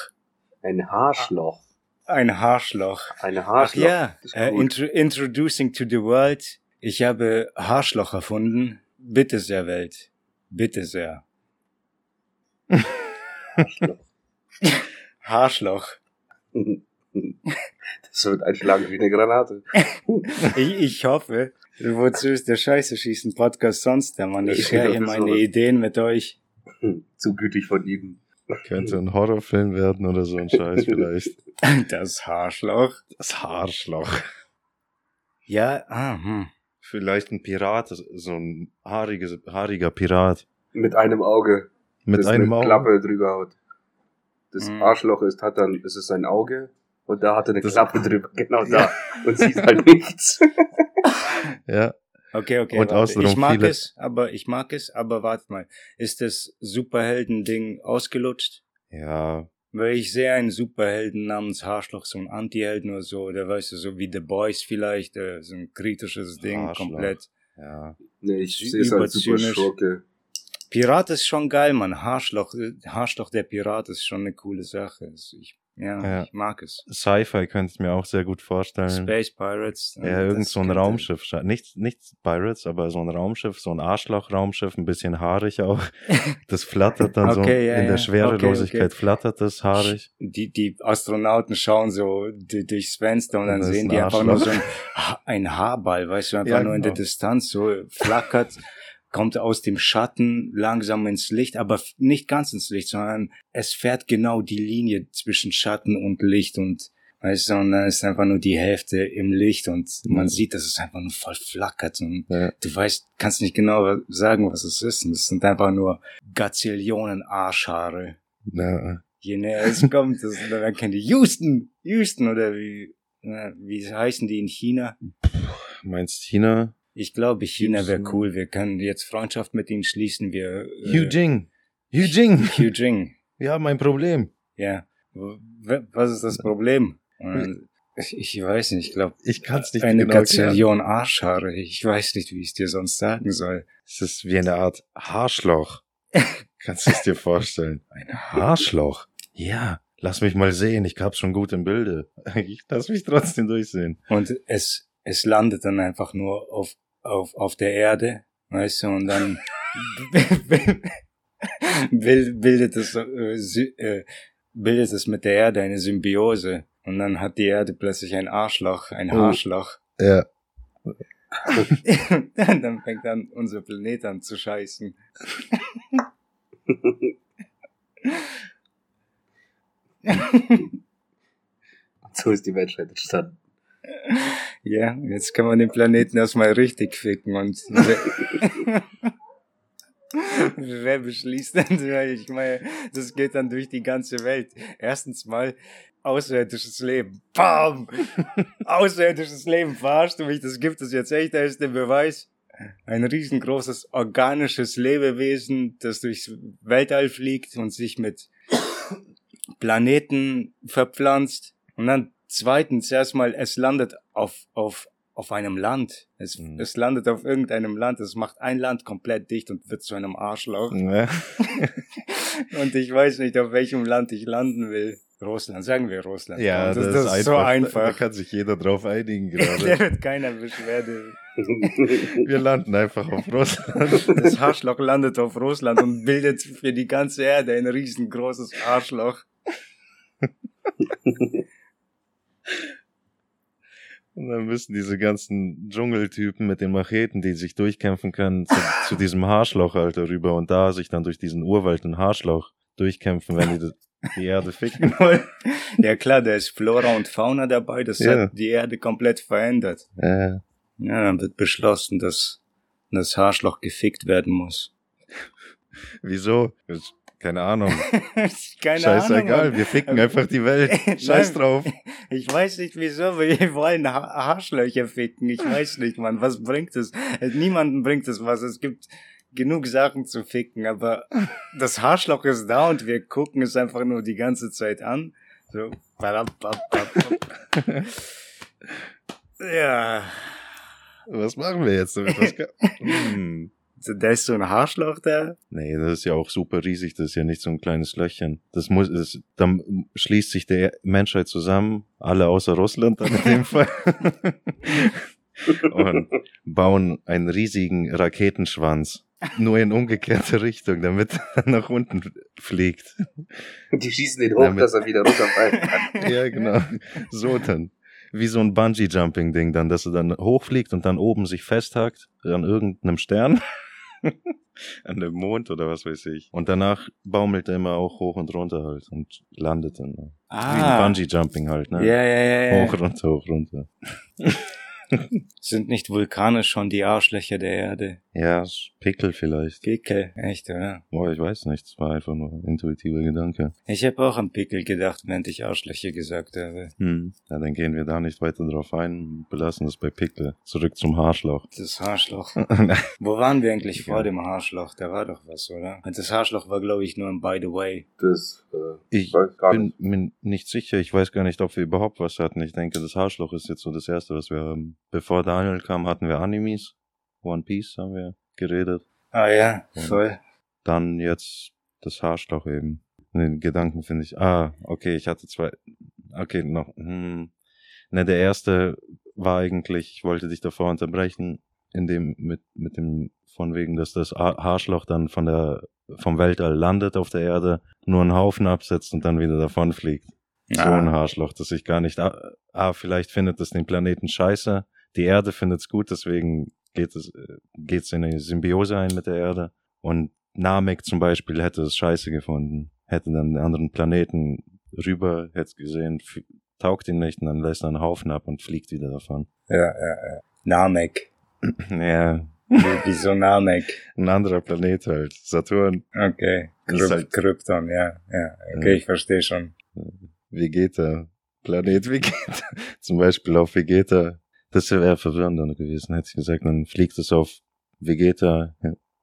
Ein Haarschloch. ein Haarschloch. Eine Ach Haarschloch. ja, äh, gut. intro introducing to the world. Ich habe Haarschloch erfunden. Bitte sehr, Welt. Bitte sehr. (laughs) Haarschloch. Das wird einschlagen wie eine Granate. Ich, ich hoffe, wozu ist der Scheiße schießen Podcast sonst, der Mann? Ich Ich share hier meine. Ideen mit euch. Zu gütig von ihnen. Könnte ein Horrorfilm werden oder so ein Scheiß (laughs) vielleicht. Das Haarschloch. Das Haarschloch. Ja, ah, hm. Vielleicht ein Pirat, so ein haariges, haariger Pirat. Mit einem Auge. Mit das einem eine Auge. Klappe drüber haut. Das Mhm. Arschloch ist, hat dann, ist es sein Auge und da hat er eine Das- Klappe drüber, (laughs) genau da. (laughs) Und sieht halt nichts. (laughs) Ja. Okay, okay. Und warte. außenrum ich mag viele- es, aber ich mag es, aber warte mal. Ist das Superhelden-Ding ausgelutscht? Ja. Weil ich sehe einen Superhelden namens Haarschloch, so ein Anti-Helden oder so, oder weißt du, so wie The Boys vielleicht, äh, so ein kritisches Ding, Arschloch. komplett. Ja. Nee, ich sehe es als super Überzynisch. Schurke. Pirat ist schon geil, Mann. Haarschloch, äh, Haarschloch der Pirat ist schon eine coole Sache. Also ich, ja, Ja. ich mag es. Sci-Fi könnte ich mir auch sehr gut vorstellen. Space Pirates. äh, Ja, irgend so ein Raumschiff. Nicht, nicht Pirates, aber so ein Raumschiff, so ein Arschloch-Raumschiff, ein bisschen haarig auch. (laughs) Das flattert dann so. Okay, ja, in der ja. Schwerelosigkeit Okay, okay. flattert das haarig. Die, die Astronauten schauen so durchs Fenster und dann sehen ein die einfach nur so Arschloch. ein, ein Haarball, weißt du, einfach nur in der genau. Distanz so flackert, (laughs) kommt aus dem Schatten langsam ins Licht, aber nicht ganz ins Licht, sondern es fährt genau die Linie zwischen Schatten und Licht und weißt du, und dann ist einfach nur die Hälfte im Licht und man sieht, dass es einfach nur voll flackert und Ja. du weißt, kannst nicht genau sagen, was es ist. Und es sind einfach nur Gazillionen Arschhaare. Ja. Je näher es kommt, das, dann erkennen die Houston, Houston oder wie, na, wie heißen die in China? Meinst China? Ich glaube, China wäre cool. Wir können jetzt Freundschaft mit ihnen schließen. Wir, äh, Hu Jing. Hu Jing. (laughs) Hu Jing. Ja, mein Problem. Ja. Was ist das Problem? Ich, weiß nicht, ich glaube, Ich kann es nicht eine genau. Gazillion Arschhaare. Ich weiß nicht, wie ich es dir sonst sagen soll. Es ist wie eine Art Haarschloch. (laughs) Kannst du es dir vorstellen? Ein Arschloch. Ja, lass mich mal sehen, ich hab's schon gut im Bilde. (laughs) Ich lass mich trotzdem durchsehen. Und es, es landet dann einfach nur auf, auf, auf der Erde, weißt du, und dann (laughs) bild- bildet es, äh, äh, bildet es mit der Erde eine Symbiose. Und dann hat die Erde plötzlich ein Arschloch, ein Oh. Haarschloch. Ja. (laughs) Dann fängt dann unser Planet an zu scheißen. (laughs) so ist die Menschheit entstanden. Ja, jetzt kann man den Planeten erstmal richtig ficken und wer, (laughs) wer beschließt denn? Ich meine, das geht dann durch die ganze Welt. Erstens mal außerirdisches Leben. Bam! außerirdisches Leben, verarschst du mich? Das gibt es jetzt echt, da ist der Beweis. Ein riesengroßes organisches Lebewesen, das durchs Weltall fliegt und sich mit Planeten verpflanzt. Und dann zweitens erstmal, es landet auf, auf, auf einem Land. Es, Mhm. es landet auf irgendeinem Land. Es macht ein Land komplett dicht und wird zu einem Arschloch. Ja. (laughs) Und ich weiß nicht, auf welchem Land ich landen will. Russland, sagen wir Russland. Ja, das, das, ist so einfach. Da einfach. kann sich jeder drauf einigen (laughs) gerade. wird keiner Beschwerde. (laughs) Wir landen einfach auf Russland. Das Arschloch landet auf Russland und bildet für die ganze Erde ein riesengroßes Arschloch. Und dann müssen diese ganzen Dschungeltypen mit den Macheten, die sich durchkämpfen können, zu, (laughs) zu diesem Haarschloch halt rüber und da sich dann durch diesen Urwald ein Haarschloch durchkämpfen, wenn die die Erde (laughs) ficken wollen. Ja klar, da ist Flora und Fauna dabei. Das Ja. hat die Erde komplett verändert. Äh, Ja, dann wird beschlossen, dass das Haarschloch gefickt werden muss. wieso? Keine Ahnung. (laughs) Keine Scheißegal, Ahnung. wir ficken einfach die Welt. (laughs) Scheiß drauf. Ich weiß nicht wieso, aber wir wollen ha Haarschlöcher ficken. Ich weiß nicht, Mann. Was bringt es? Niemanden bringt es was. Es gibt genug Sachen zu ficken, aber das Haarschloch ist da und wir gucken es einfach nur die ganze Zeit an. So. (laughs) Ja. Was machen wir jetzt damit? Hm. So, Da ist so ein Haarschloch da. Nee, das ist ja auch super riesig, das ist ja nicht so ein kleines Löchchen. Das muss, das, dann schließt sich der Menschheit zusammen, alle außer Russland dann in dem (laughs) Fall. und bauen einen riesigen Raketenschwanz. Nur in umgekehrte Richtung, damit er nach unten fliegt. Und die schießen den hoch, Damit- dass er wieder runterfallen kann. (laughs) Ja, genau. So dann. Wie so ein Bungee-Jumping-Ding dann, dass er dann hochfliegt und dann oben sich festhakt an irgendeinem Stern. (laughs) an dem Mond oder was weiß ich. Und danach baumelt er immer auch hoch und runter halt und landet dann. ne? Wie ein Bungee-Jumping halt, ne? Ah. Ja, ja, ja. Hoch, runter, hoch, runter. (laughs) (laughs) Sind nicht Vulkane schon die Arschlöcher der Erde? Ja, ist Pickel vielleicht. Pickel, echt, oder? Boah, ich weiß nicht. Es war einfach nur ein intuitiver Gedanke. Ich habe auch an Pickel gedacht, während ich Arschlöcher gesagt habe. Hm. Ja, dann gehen wir da nicht weiter drauf ein. Belassen es bei Pickel. Zurück zum Haarschlauch. Das Haarschloch. (laughs) Wo waren wir eigentlich Ja. vor dem Haarschloch? Da war doch was, oder? Und das Haarschloch war, glaube ich, nur ein By the Way. Das, äh, Ich weiß gar bin nicht. mir nicht sicher. Ich weiß gar nicht, ob wir überhaupt was hatten. Ich denke, das Haarschloch ist jetzt so das Erste, was wir haben. Bevor Daniel kam, hatten wir Animes. One Piece haben wir geredet. Ah ja, Und- voll. Dann jetzt das Haarschloch eben. Den Gedanken finde ich, ah, okay, ich hatte zwei, okay, noch, hm. Ne, der erste war eigentlich, ich wollte dich davor unterbrechen, in dem, mit, mit dem, von wegen, dass das Ha- Haarschloch dann von der, vom Weltall landet auf der Erde, nur einen Haufen absetzt und dann wieder davon fliegt. So ein Ah, Haarschloch, dass ich gar nicht, ah, ah, vielleicht findet es den Planeten scheiße, die Erde findet es gut, deswegen geht es, äh, geht's in eine Symbiose ein mit der Erde. Und Namek zum Beispiel hätte es scheiße gefunden, hätte dann einen anderen Planeten rüber, hätte gesehen, taugt ihn nicht und dann lässt er einen Haufen ab und fliegt wieder davon. ja, ja, ja. Namek. (clears throat) Ja, Wie- Wieso Namek? (laughs) ein anderer Planet halt, Saturn, Okay. Kryp halt- Krypton, ja, ja. Okay, Ja. ich verstehe schon. Vegeta, Planet Vegeta, (laughs) zum Beispiel auf Vegeta, das wäre verwirrender gewesen, hätte ich gesagt, dann fliegt es auf Vegeta,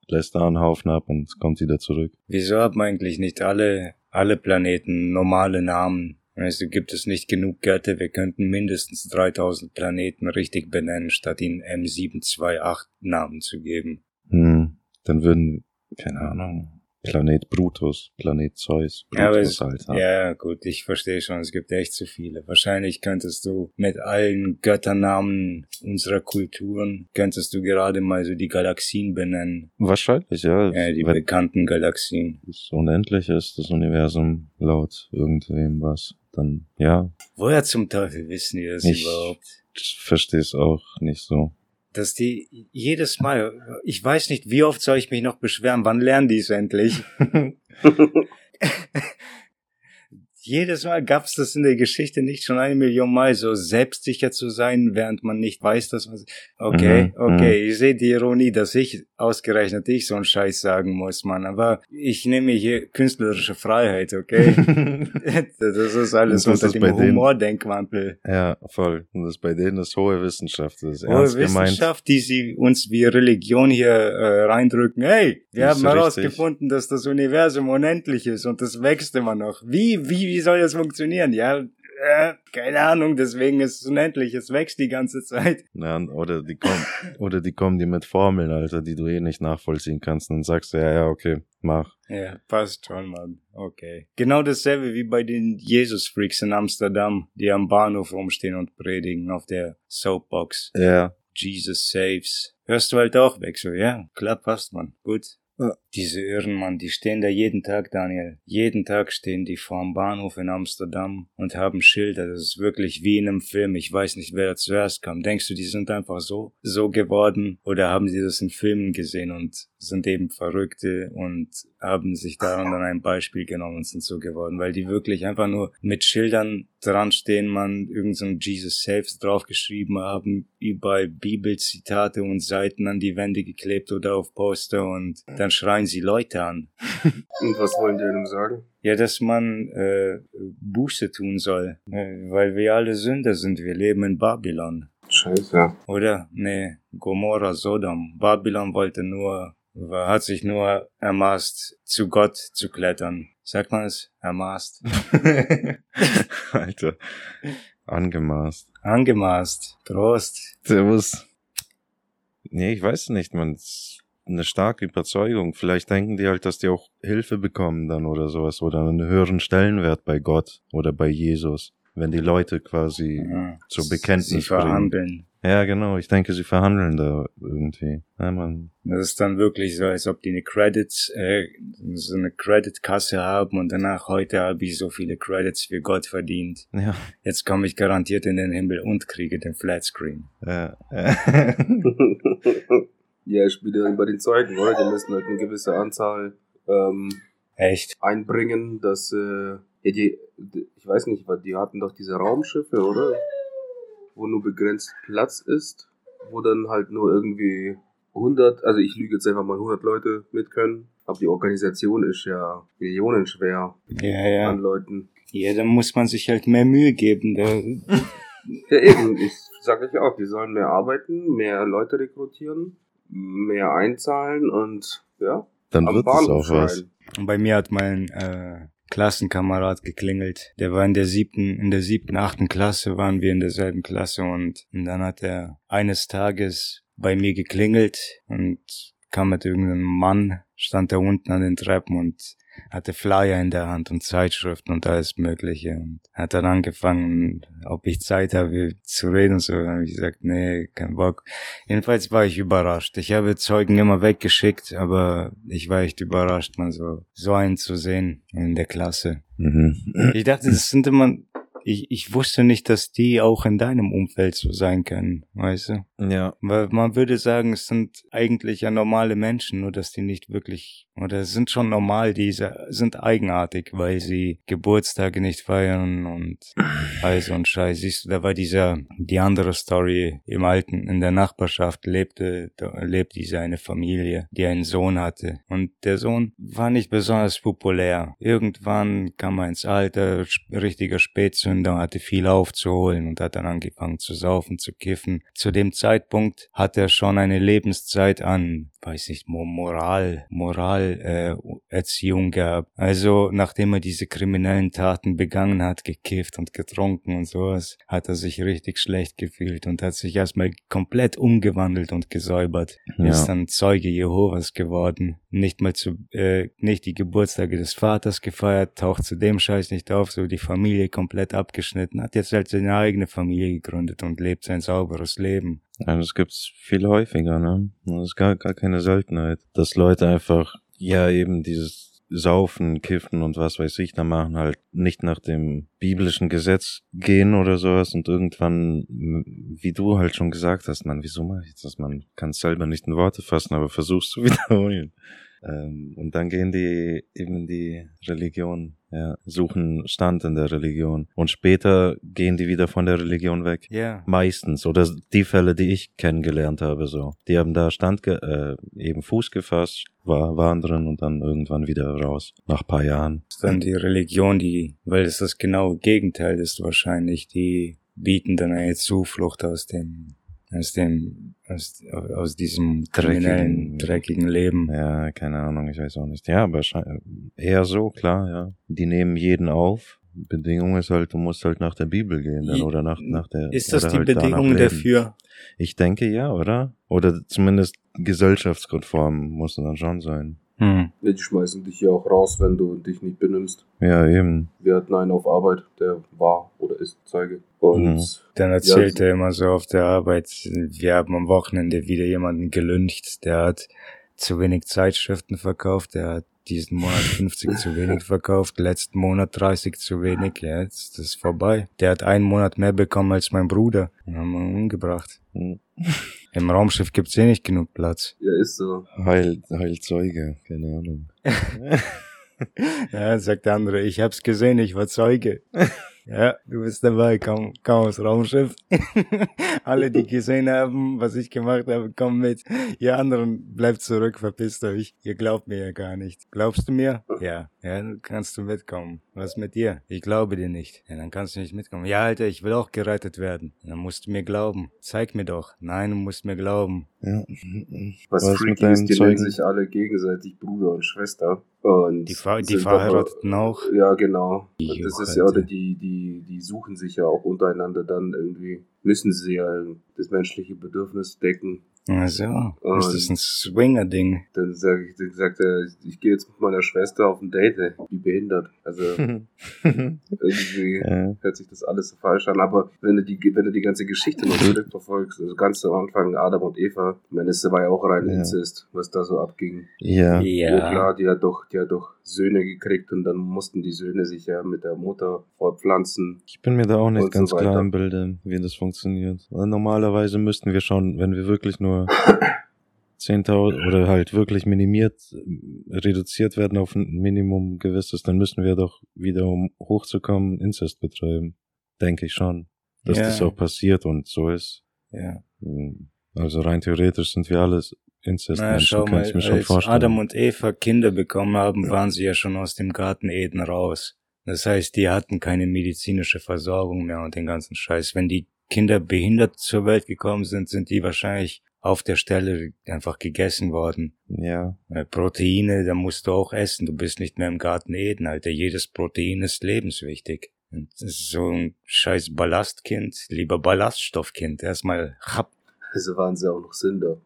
lässt da einen Haufen ab und kommt wieder zurück. Wieso haben eigentlich nicht alle, alle Planeten normale Namen? Weißt du, gibt es nicht genug Götter? Wir könnten mindestens 3000 Planeten richtig benennen, statt ihnen M728 Namen zu geben. Hm, dann würden, keine Ahnung, Planet Brutus, Planet Zeus, Ja, Brutus, es, Alter. ja, gut, ich verstehe schon, es gibt echt zu viele. Wahrscheinlich könntest du mit allen Götternamen unserer Kulturen, könntest du gerade mal so die Galaxien benennen. Wahrscheinlich, ja. Ja, die bekannten Galaxien. es unendlich ist, das Universum, laut irgendwem was, dann, ja, Woher zum Teufel wissen die das Ich- überhaupt? ich verstehe es auch nicht so. Dass die jedes Mal, ich weiß nicht, wie oft soll ich mich noch beschweren, wann lernen die es endlich? (laughs) (laughs) Jedes Mal gab es das in der Geschichte nicht schon eine Million Mal, so selbstsicher zu sein, während man nicht weiß, dass man. Okay, Mhm, okay, ich sehe die Ironie, dass ich ausgerechnet ich so einen Scheiß sagen muss, Mann. Aber ich nehme hier künstlerische Freiheit, okay? (laughs) das ist alles das unter ist dem Humordenkmantel. ja, voll. Und das bei denen ist hohe Wissenschaft, das ist Hohe ernst gemeint. Wissenschaft, die sie uns wie Religion hier äh, reindrücken. Hey, wir Ist haben herausgefunden, dass das Universum unendlich ist und das wächst immer noch. Wie, wie, wie soll das funktionieren? Ja, äh, keine Ahnung, deswegen ist es unendlich, es wächst die ganze Zeit. Ja, oder die kommen, oder die kommen die mit Formeln, Alter, die du eh nicht nachvollziehen kannst. Und dann sagst du, ja, ja, okay, mach. Ja, passt schon, Mann. Okay. Genau dasselbe wie bei den Jesus-Freaks in Amsterdam, die am Bahnhof rumstehen und predigen auf der Soapbox. Ja. Jesus saves. Hörst du halt auch weg, so, ja, klar, passt, man. Gut. Ja. Diese Irren, Mann, die stehen da jeden Tag, Daniel. Jeden Tag stehen die vorm Bahnhof in Amsterdam und haben Schilder. Das ist wirklich wie in einem Film. Ich weiß nicht, wer da zuerst kam. Denkst du, die sind einfach so, so geworden? Oder haben sie das in Filmen gesehen und sind eben Verrückte und haben sich daran dann ein Beispiel genommen und sind so geworden? Weil die wirklich einfach nur mit Schildern dran stehen, man irgend so Jesus Saves draufgeschrieben haben, überall Bibelzitate und Seiten an die Wände geklebt oder auf Poster und dann schreien sie Leute an. (laughs) Und was wollen die einem sagen? Ja, dass man äh, Buße tun soll, äh, weil wir alle Sünder sind. Wir leben in Babylon. Scheiße. Oder? Nee, Gomorra, Sodom. Babylon wollte nur, hat sich nur ermaßt, zu Gott zu klettern. Sagt man es? Ermaßt. (laughs) Alter. Angemaßt. Angemaßt. Prost. Servus. Nee, ich weiß nicht, man. Eine starke Überzeugung. Vielleicht denken die halt, dass die auch Hilfe bekommen dann oder sowas. Oder einen höheren Stellenwert bei Gott oder bei Jesus. Wenn die Leute quasi Ja. zur Bekenntnis Sie bringen. verhandeln. Ja, genau. Ich denke, sie verhandeln da irgendwie. Ja, man. Das ist dann wirklich so, als ob die eine Credits, äh, so eine Creditkasse haben und danach heute habe ich so viele Credits für Gott verdient. Ja. Jetzt komme ich garantiert in den Himmel und kriege den Flatscreen. ja. (laughs) ja, ich spiele dann bei den Zeugen, oder? Die müssen halt eine gewisse Anzahl ähm, Echt? einbringen, dass, äh, ja, die, ich weiß nicht, weil die hatten doch diese Raumschiffe, oder? Wo nur begrenzt Platz ist, wo dann halt nur irgendwie 100, also ich lüge jetzt einfach mal 100 Leute mit können, aber die Organisation ist ja millionenschwer Ja, ja. an Leuten. Ja, dann muss man sich halt mehr Mühe geben. (laughs) Ja, eben, ich sage euch auch, die sollen mehr arbeiten, mehr Leute rekrutieren, mehr einzahlen und ja, Dann am wird es auch was. Und bei mir hat mein äh, Klassenkamerad geklingelt. Der war in der siebten, in der siebten, achten Klasse waren wir in derselben Klasse und, und dann hat er eines Tages bei mir geklingelt und kam mit irgendeinem Mann, stand da unten an den Treppen und hatte Flyer in der Hand und Zeitschriften und alles Mögliche und hat dann angefangen, ob ich Zeit habe zu reden und so. Dann habe ich gesagt, nee, kein Bock. Jedenfalls war ich überrascht. Ich habe Zeugen immer weggeschickt, aber ich war echt überrascht, mal so, so einen zu sehen in der Klasse. Mhm. Ich dachte, das sind immer, ich, ich wusste nicht, dass die auch in deinem Umfeld so sein können, weißt du? Ja. Weil man würde sagen, es sind eigentlich ja normale Menschen, nur dass die nicht wirklich, oder sind schon normal, die se- sind eigenartig, weil sie Geburtstage nicht feiern und (clears throat) all so ein Scheiß. Siehst du, da war dieser, die andere Story im alten, in der Nachbarschaft lebte, da lebt diese eine Familie, die einen Sohn hatte. Und der Sohn war nicht besonders populär. Irgendwann kam er ins Alter, richtiger Spätzünder, hatte viel aufzuholen und hat dann angefangen zu saufen, zu kiffen. Zu dem Zeitpunkt Zeitpunkt hat er schon eine Lebenszeit an, weiß nicht, Mo- Moral, Moral, äh, Erziehung gehabt. Also, nachdem er diese kriminellen Taten begangen hat, gekifft und getrunken und sowas, hat er sich richtig schlecht gefühlt und hat sich erstmal komplett umgewandelt und gesäubert. Ist Ja. dann Zeuge Jehovas geworden. Nicht mal zu, äh, nicht die Geburtstage des Vaters gefeiert, taucht zu dem Scheiß nicht auf, so die Familie komplett abgeschnitten, hat jetzt halt seine eigene Familie gegründet und lebt sein sauberes Leben. Ja, das gibt's viel häufiger, ne? Das ist gar, gar keine Seltenheit. Dass Leute einfach, ja, eben dieses Saufen, Kiffen und was weiß ich da machen, halt nicht nach dem biblischen Gesetz gehen oder sowas und irgendwann, wie du halt schon gesagt hast, man, wieso mache ich das? Man kann selber nicht in Worte fassen, aber versuch's zu (laughs) wiederholen. Ähm, und dann gehen die eben in die Religion, ja, suchen Stand in der Religion. Und später gehen die wieder von der Religion weg. Ja. Meistens. Oder die Fälle, die ich kennengelernt habe, so. Die haben da Stand, ge äh, eben Fuß gefasst, war, waren drin und dann irgendwann wieder raus. Nach paar Jahren. ist dann die Religion, die, weil es das genaue Gegenteil ist wahrscheinlich, die bieten dann eine Zuflucht aus dem, aus dem, aus, aus diesem kriminellen, Dreckigen- dreckigen Leben. Ja, keine Ahnung, ich weiß auch nicht. Ja, aber eher so, klar, ja. Die nehmen jeden auf. Bedingung ist halt, du musst halt nach der Bibel gehen dann, oder nach, nach der. Ist das die halt Bedingung dafür? Ich denke ja, oder? Oder zumindest gesellschaftskonform muss es dann schon sein. Hm. Ja, die schmeißen dich ja auch raus, wenn du dich nicht benimmst. Ja, eben. Wir hatten einen auf Arbeit, der war oder ist Zeuge. Und Mhm. Dann erzählt er immer so auf der Arbeit, wir haben am Wochenende wieder jemanden gelüncht, der hat zu wenig Zeitschriften verkauft, der hat diesen Monat (laughs) 50 zu wenig verkauft, letzten Monat 30 zu wenig, ja, jetzt ist das vorbei. Der hat einen Monat mehr bekommen als mein Bruder. Den haben wir umgebracht. Im Raumschiff gibt's eh nicht genug Platz. ja, ist so. Heil, Heilzeuge, keine Ahnung. (laughs) Ja, sagt der andere, ich hab's gesehen, ich war Zeuge. (laughs) Ja, du bist dabei, komm, komm aufs Raumschiff. (laughs) Alle, die gesehen haben, was ich gemacht habe, kommen mit. Ihr anderen bleibt zurück, verpisst euch. Ihr glaubt mir ja gar nicht. Glaubst du mir? Ja, ja, dann kannst du mitkommen. Was mit dir? Ich glaube dir nicht. Ja, dann kannst du nicht mitkommen. Ja, Alter, ich will auch gerettet werden. Dann musst du mir glauben. Zeig mir doch. Nein, du musst mir glauben. Ja. Was, Was freaky ist, die nennen Zeugen? sich alle gegenseitig Bruder und Schwester. Und Die, Ver die Verheirateten auch. Ja, genau. Die Und das ist ja, oder die, die, die suchen sich ja auch untereinander dann irgendwie, müssen sie ja das menschliche Bedürfnis decken. Also, Und- ist das ein Swinger-Ding? Dann sag ich, dann sagt er, ich gehe jetzt mit meiner Schwester auf ein Date, wie behindert. Also (laughs) irgendwie ja. hört sich das alles so falsch an. Aber wenn du die, wenn du die ganze Geschichte noch zurückverfolgst, also ganz am Anfang Adam und Eva, ich meine, es war ja auch rein Ja. Inzest, was da so abging. ja. Ja. klar, die hat doch, die hat doch Söhne gekriegt und dann mussten die Söhne sich ja mit der Mutter fortpflanzen. Ich bin mir da auch nicht Und so ganz klar im Bilde, wie das funktioniert. Weil normalerweise müssten wir schon, wenn wir wirklich nur 10.000 oder halt wirklich minimiert, reduziert werden auf ein Minimum gewisses, dann müssen wir doch wieder, um hochzukommen, Inzest betreiben. Denke ich schon. Dass Ja. das auch passiert und so ist. Ja. Also rein theoretisch sind wir alles Inzestmenschen, schau kann mal, ich mir schon als vorstellen. Adam und Eva Kinder bekommen haben, waren sie ja schon aus dem Garten Eden raus. Das heißt, die hatten keine medizinische Versorgung mehr und den ganzen Scheiß. Wenn die Kinder behindert zur Welt gekommen sind, sind die wahrscheinlich auf der Stelle einfach gegessen worden. ja, Weil Proteine, da musst du auch essen. Du bist nicht mehr im Garten Eden, Alter. Jedes Protein ist lebenswichtig. Und das ist so ein scheiß Ballastkind, lieber Ballaststoffkind. Erstmal hab Also waren sie auch noch Sünder.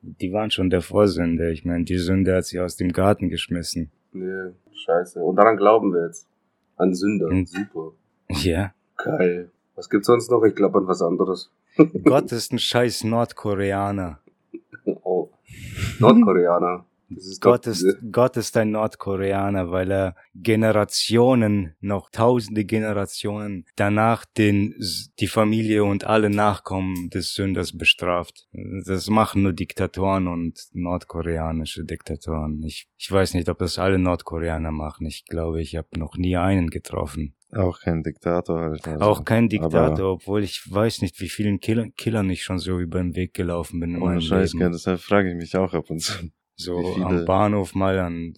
Die waren schon der Vorsünde. Ich meine, die Sünde hat sie aus dem Garten geschmissen. Nee, scheiße. Und daran glauben wir jetzt. An Sünder. Hm. Super. Ja. Geil. Was gibt's sonst noch? Ich glaube an was anderes. Gott ist ein scheiß Nordkoreaner. Oh. Nordkoreaner. Ist Gott ist, Gott ist ein Nordkoreaner, weil er Generationen, noch tausende Generationen danach den, die Familie und alle Nachkommen des Sünders bestraft. Das machen nur Diktatoren und nordkoreanische Diktatoren. Ich, ich weiß nicht, ob das alle Nordkoreaner machen. Ich glaube, ich habe noch nie einen getroffen. Auch kein Diktator halt. Also. Auch kein Diktator, obwohl ich weiß nicht, wie vielen Killer, Killern ich schon so über den Weg gelaufen bin in Ohne Scheiß, Leben. deshalb frage ich mich auch ab und zu. So am Bahnhof mal an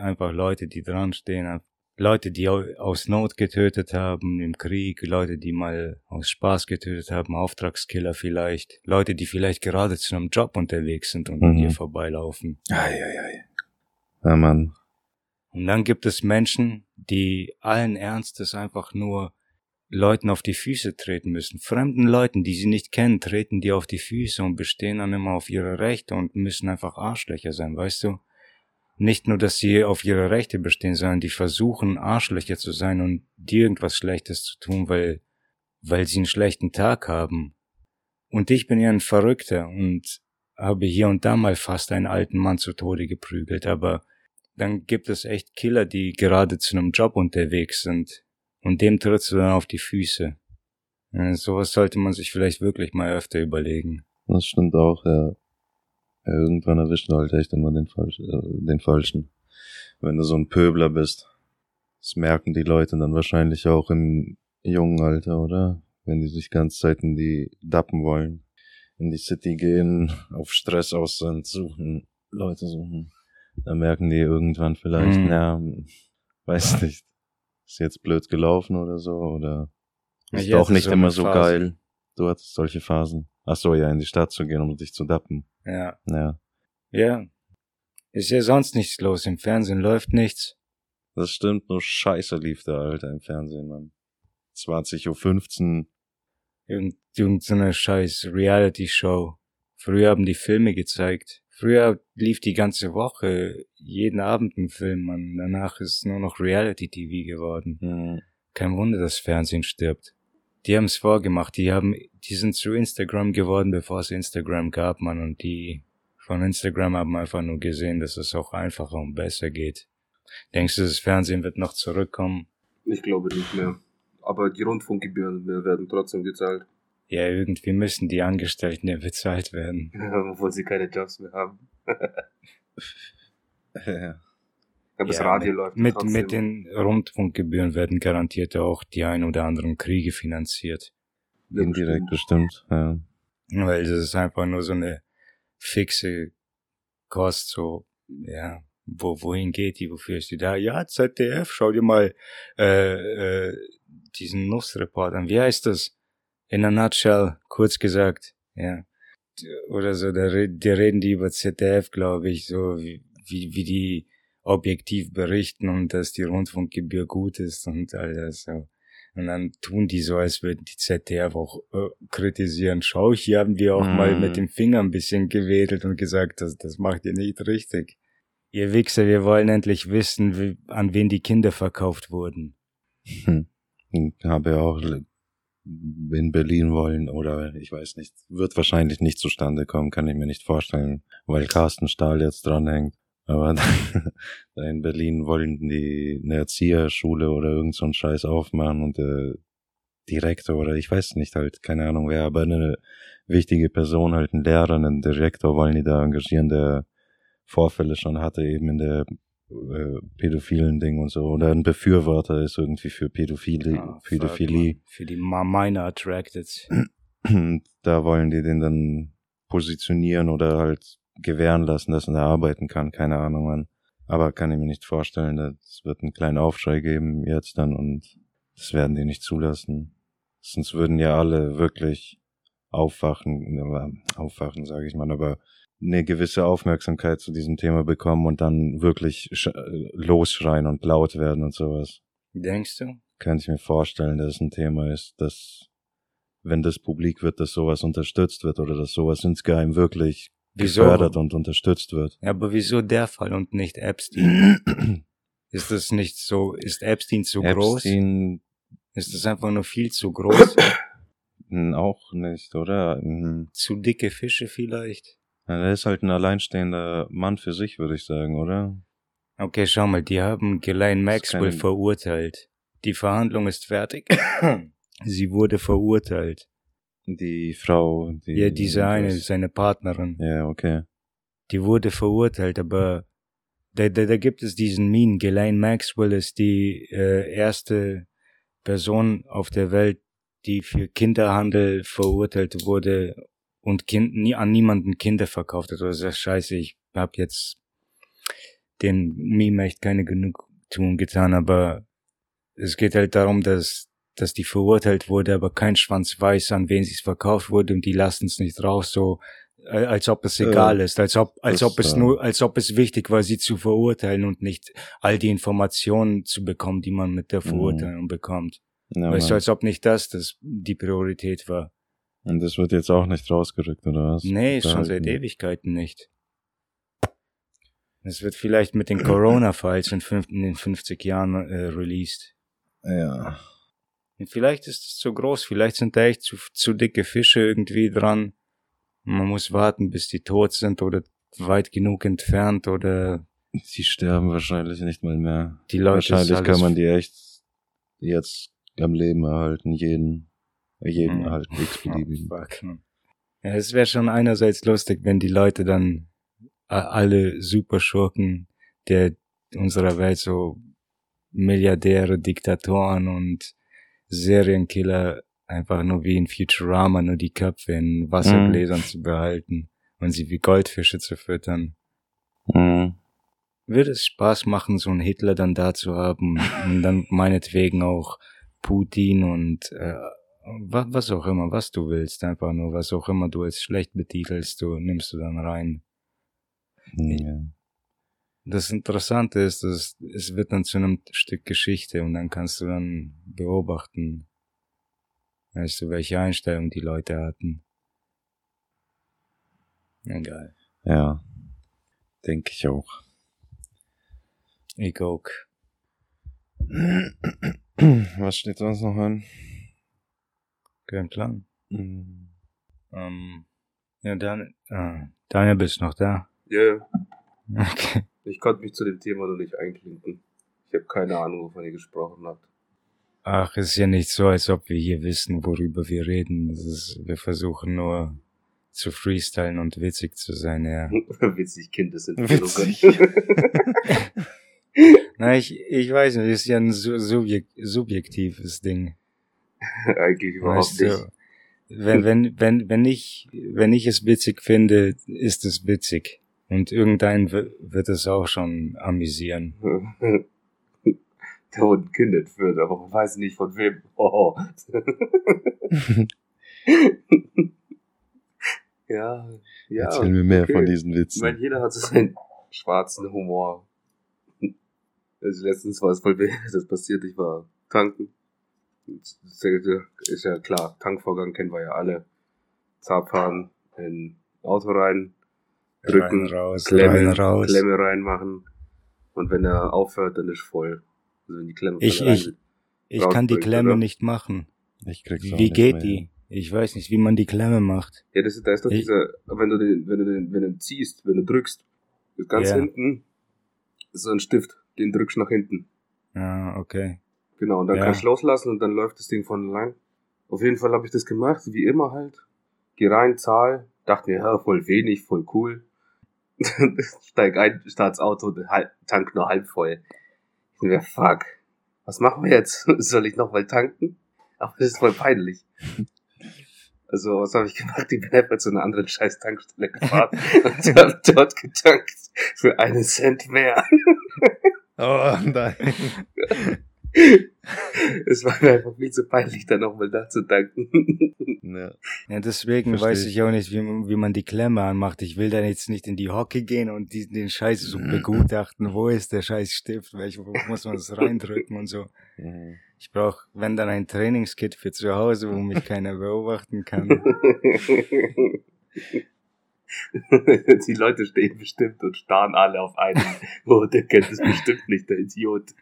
einfach Leute, die dran stehen, Leute, die au- aus Not getötet haben im Krieg, Leute, die mal aus Spaß getötet haben, Auftragskiller vielleicht, Leute, die vielleicht gerade zu einem Job unterwegs sind und an Mhm. dir vorbeilaufen. Eieiei. Ja, Mann. Und dann gibt es Menschen, die allen Ernstes einfach nur Leuten auf die Füße treten müssen. Fremden Leuten, die sie nicht kennen, treten die auf die Füße und bestehen dann immer auf ihre Rechte und müssen einfach Arschlöcher sein, weißt du? Nicht nur, dass sie auf ihre Rechte bestehen, sondern die versuchen, Arschlöcher zu sein und dir irgendwas Schlechtes zu tun, weil, weil sie einen schlechten Tag haben. Und ich bin ja ein Verrückter und habe hier und da mal fast einen alten Mann zu Tode geprügelt, aber dann gibt es echt Killer, die gerade zu einem Job unterwegs sind. Und dem trittst du dann auf die Füße. Ja, sowas sollte man sich vielleicht wirklich mal öfter überlegen. Das stimmt auch, ja. irgendwann erwischt du halt echt immer den, Falsch, äh, den Falschen. Wenn du so ein Pöbler bist. Das merken die Leute dann wahrscheinlich auch im jungen Alter, oder? Wenn die sich ganz Zeit in die Dappen wollen. In die City gehen, auf Stress aus sind, suchen, Leute suchen. Dann merken die irgendwann vielleicht, Mhm. ja, weiß nicht. Ist jetzt blöd gelaufen oder so, oder ist Ich doch nicht so immer so Phase. geil. Du hattest solche Phasen. Ach so, ja, in die Stadt zu gehen, um dich zu dappen. Ja. Ja, Ja. Ist ja sonst nichts los. Im Fernsehen läuft nichts. das stimmt, nur Scheiße lief da, Alter, im Fernsehen, Mann. 20.15 Uhr. Irgend, irgendeine scheiß Reality-Show. Früher haben die Filme gezeigt. Früher lief die ganze Woche jeden Abend ein Film, man. Danach ist nur noch Reality-TV geworden. Hm, Kein Wunder, dass Fernsehen stirbt. Die haben es vorgemacht. Die haben, die sind zu Instagram geworden, bevor es Instagram gab, man. Und die von Instagram haben einfach nur gesehen, dass es auch einfacher und besser geht. Denkst du, das Fernsehen wird noch zurückkommen? Ich glaube nicht mehr. Aber die Rundfunkgebühren werden trotzdem gezahlt. Ja, irgendwie müssen die Angestellten ja bezahlt werden. (laughs) Obwohl sie keine Jobs mehr haben. ja. Aber das Ja, Radio mit, läuft mit, trotzdem. mit den Rundfunkgebühren werden garantiert auch die ein oder anderen Kriege finanziert. Ja, Indirekt bestimmt, ja. Weil das ist einfach nur so eine fixe Kost, so, ja, wo, wohin geht die, wofür ist die da? Ja, ZDF, schau dir mal äh, äh, diesen Nussreport an. Wie heißt das? In a nutshell, kurz gesagt, ja. Oder so, da, die reden die über ZDF, glaube ich, so wie, wie, wie die objektiv berichten und dass die Rundfunkgebühr gut ist und all das so. Und dann tun die so, als würden die ZDF auch äh, kritisieren. Schau, hier haben wir auch Mhm. mal mit dem Finger ein bisschen gewedelt und gesagt, das, das macht ihr nicht richtig. Ihr Wichser, wir wollen endlich wissen, wie, an wen die Kinder verkauft wurden. Hm. Ich habe auch in Berlin wollen oder ich weiß nicht, wird wahrscheinlich nicht zustande kommen, kann ich mir nicht vorstellen, weil Carsten Stahl jetzt dranhängt. Aber (laughs) da in Berlin wollen die eine Erzieherschule oder irgend so einen Scheiß aufmachen und der Direktor oder ich weiß nicht halt, keine Ahnung wer, aber eine wichtige Person, halt ein Lehrer, einen Direktor wollen die da engagieren, der Vorfälle schon hatte eben in der äh, pädophilen Ding und so oder ein Befürworter ist irgendwie für Pädophilie, Ah, fuck, Pädophilie. Für die Minor Attracted. (clears throat) da wollen die den dann positionieren oder halt gewähren lassen, dass er da arbeiten kann, keine Ahnung, Mann. Aber kann ich mir nicht vorstellen, es wird einen kleinen Aufschrei geben jetzt dann und das werden die nicht zulassen. Sonst würden ja alle wirklich aufwachen, aber aufwachen sage ich mal, aber eine gewisse Aufmerksamkeit zu diesem Thema bekommen und dann wirklich sch- losschreien und laut werden und sowas Denkst du? kann ich mir vorstellen, dass es ein Thema ist, dass wenn das publik wird, dass sowas unterstützt wird oder dass sowas insgeheim wirklich Wieso? gefördert und unterstützt wird. Ja, aber wieso der Fall und nicht Epstein? (clears throat) Ist das nicht so, ist Epstein zu groß? Epstein Ist das einfach nur viel zu groß? (clears throat) auch nicht, oder? Hm, zu dicke Fische vielleicht? Ja, Er ist halt ein alleinstehender Mann für sich, würde ich sagen, oder? Okay, schau mal, die haben Ghislaine Maxwell keine- verurteilt. Die Verhandlung ist fertig. (clears throat) Sie wurde verurteilt. Die Frau, die. Ja, diese eine, seine Partnerin. Ja, okay. Die wurde verurteilt, aber da, da, da gibt es diesen Meme. Ghislaine Maxwell ist die äh, erste Person auf der Welt, die für Kinderhandel verurteilt wurde und kind, nie, an niemanden Kinder verkauft hat. Also scheiße, ich hab jetzt den Meme echt keine genug tun getan, aber es geht halt darum, dass, dass die verurteilt wurde, aber kein Schwanz weiß, an wen sie es verkauft wurde und die lassen es nicht raus, so äh, als ob es egal ist, als ob, als das, ob es äh, nur, als ob es wichtig war, sie zu verurteilen und nicht all die Informationen zu bekommen, die man mit der Mhm. Verurteilung bekommt. Ja, weißt du, als ob nicht das, das die Priorität war. Und das wird jetzt auch nicht rausgerückt, oder was? Nee, schon seit Behalten. Ewigkeiten nicht. Es wird vielleicht mit den (clears throat) Corona-Files in, fünf- in den 50 Jahren äh, released. Ja. Und vielleicht ist es zu groß, vielleicht sind da echt zu, zu dicke Fische irgendwie dran. Man muss warten, bis die tot sind oder weit genug entfernt oder Die sterben wahrscheinlich nicht mal mehr. die Leute. wahrscheinlich kann man die echt jetzt am Leben erhalten, jeden, jeden Mhm. erhalten, Oh, (laughs) x-beliebigen. man. Ja, es wäre schon einerseits lustig, wenn die Leute dann alle Superschurken der unserer Welt so Milliardäre, Diktatoren und Serienkiller einfach nur wie in Futurama nur die Köpfe in Wassergläsern zu behalten und sie wie Goldfische zu füttern. Mhm. Würde es Spaß machen, so einen Hitler dann da zu haben und dann meinetwegen auch Putin und äh, was auch immer, was du willst, einfach nur was auch immer du als schlecht betitelst, du nimmst du dann rein. Ja. Das Interessante ist, dass es wird dann zu einem Stück Geschichte und dann kannst du dann beobachten, weißt du, welche Einstellung die Leute hatten. Egal. ja. Denke ich auch. Ich auch. Was steht sonst noch an? Kein Plan. Mhm. Ähm, ja, dann, äh, Daniel, bist noch da? Ja, ja. (laughs) Okay. Ich konnte mich zu dem Thema noch nicht einklinken. Ich habe keine Ahnung, wovon ihr gesprochen habt. Ach, ist ja nicht so, als ob wir hier wissen, worüber wir reden. Ist, wir versuchen nur zu freestylen und witzig zu sein, ja. (laughs) Witzig, Kinder sind Witzig. (laughs) Na, ich, ich weiß nicht, ist ja ein su- subjek subjektives Ding. (laughs) Eigentlich überhaupt Weißt nicht. du, wenn, wenn, wenn, wenn ich, wenn ich es witzig finde, ist es witzig. Und irgendein wi- wird es auch schon amüsieren. (laughs) da wurden Kinder entführt, aber man weiß nicht von wem. Oh. (laughs) ja, ja. Erzähl mir mehr okay. von diesen Ich meine, Witzen. jeder hat so seinen schwarzen Humor. Also letztens war es voll weh, das passiert, ich war tanken. Ist ja klar, Tankvorgang kennen wir ja alle. Zart fahren, in Auto rein, drücken, rein, raus, Klemme, rein, raus. Klemme reinmachen. Und wenn er aufhört, dann ist voll. Also wenn die Klemme Ich- ich-. Ich kann die Klemme oder? nicht machen. Ich krieg's Wie nicht geht mehr. die? Ich weiß nicht, wie man die Klemme macht. Ja, das ist, da ist doch Ich- dieser, wenn du den, wenn du den, wenn du den ziehst, wenn du drückst, ist ganz Ja. hinten ist so ein Stift, den drückst du nach hinten. Ah, okay. Genau, und dann Ja. kannst du loslassen und dann läuft das Ding von allein. Auf jeden Fall habe ich das gemacht, wie immer halt. Geh rein, zahl, dachte mir, ja, voll wenig, voll cool. (laughs) Steig ein, start's Auto, Tank nur halb voll. Ich mir, fuck, was machen wir jetzt? (laughs) Soll ich noch mal tanken? Aber das ist voll peinlich. Also, was habe ich gemacht? Ich bin einfach zu einer anderen scheiß Tankstelle gefahren (laughs) und hab dort getankt für einen Cent mehr. Oh nein. (laughs) Es war mir einfach viel zu peinlich, da nochmal da zu tanken. (laughs) ja. Ja, deswegen Versteh weiß ich. auch nicht, wie, man- wie man die Klemme anmacht. Ich will da jetzt nicht in die Hocke gehen und die, den Scheiß so Mhm. begutachten. Wo ist der Scheiß Stift? Welch, wo muss man das (laughs) reindrücken und so. Mhm. Ich brauche, wenn dann ein Trainingskit für zu Hause, wo mich keiner beobachten kann. Die Leute stehen bestimmt und starren alle auf einen. Oh, der kennt es bestimmt nicht, der Idiot.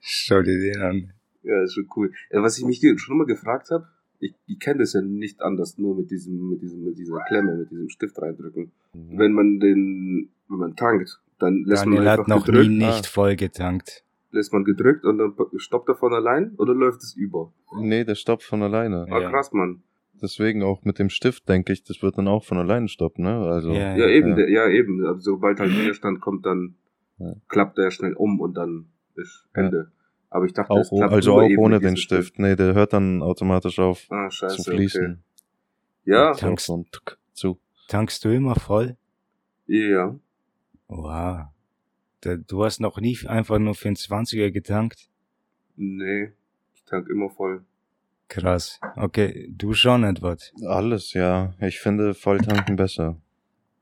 Schau dir den an. Ja, ist schon cool. Was ich mich schon mal gefragt habe, ich, ich kenne das ja nicht anders, nur mit diesem, mit diesem, mit dieser Klemme, mit diesem Stift reindrücken. Mhm. Wenn man den, wenn man tankt, dann lässt Daniel man hat einfach noch gedrückt, nie Ah. nicht voll getankt. lässt man gedrückt und dann stoppt er von allein oder läuft es über? Nee, der stoppt von alleine. Ah, Ja. krass, Mann. Deswegen auch mit dem Stift, denke ich, das wird dann auch von alleine stoppen, ne? Also. Ja, Ja, eben, ja. Der, ja, eben. Also, sobald halt Widerstand kommt, dann Ja. klappt er schnell um und dann ist Ja. Ende. Aber ich dachte, Auch, es klappt also auch eben ohne den diesem Stift. Nee, der hört dann automatisch auf Ah, scheiße. zu fließen. Okay. Ja, Ja. Tankst- und zu. Tankst du immer voll? ja. Wow. Du hast noch nie einfach nur für einen 20er getankt? Nee, ich tank immer voll. Krass. Okay, du schon, Edward. Alles, ja. Ich finde Volltanken besser.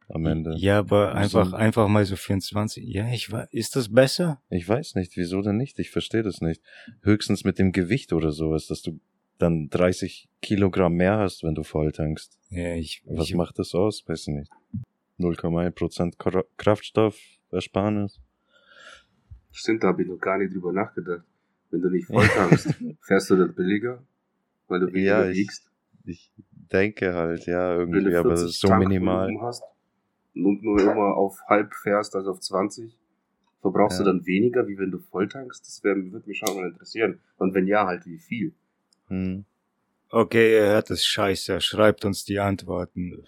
Am Ende. Ja, aber einfach, So- einfach mal so 24. Ja, ich war, ist das besser? Ich weiß nicht, wieso denn nicht? Ich verstehe das nicht. Höchstens mit dem Gewicht oder sowas, dass du dann 30 Kilogramm mehr hast, wenn du voll tankst. Ja, ich, Was ich macht das aus? Weiß ich nicht. 0,1% Kra- Kraftstoffersparnis. Stimmt, da habe ich noch gar nicht drüber nachgedacht. Wenn du nicht voll tankst, (laughs) fährst du dann billiger, weil du weniger Ja, ich- wiegst. Ich denke halt, ja, irgendwie, aber das 40 ist so Tankvolumen minimal. hast und nur immer auf halb fährst, also auf 20, verbrauchst Ja. du dann weniger, wie wenn du voll tankst? Das wär, würde mich schon mal interessieren. Und wenn ja, halt wie viel? Hm. okay, ihr hört es scheiße. Schreibt uns die Antworten.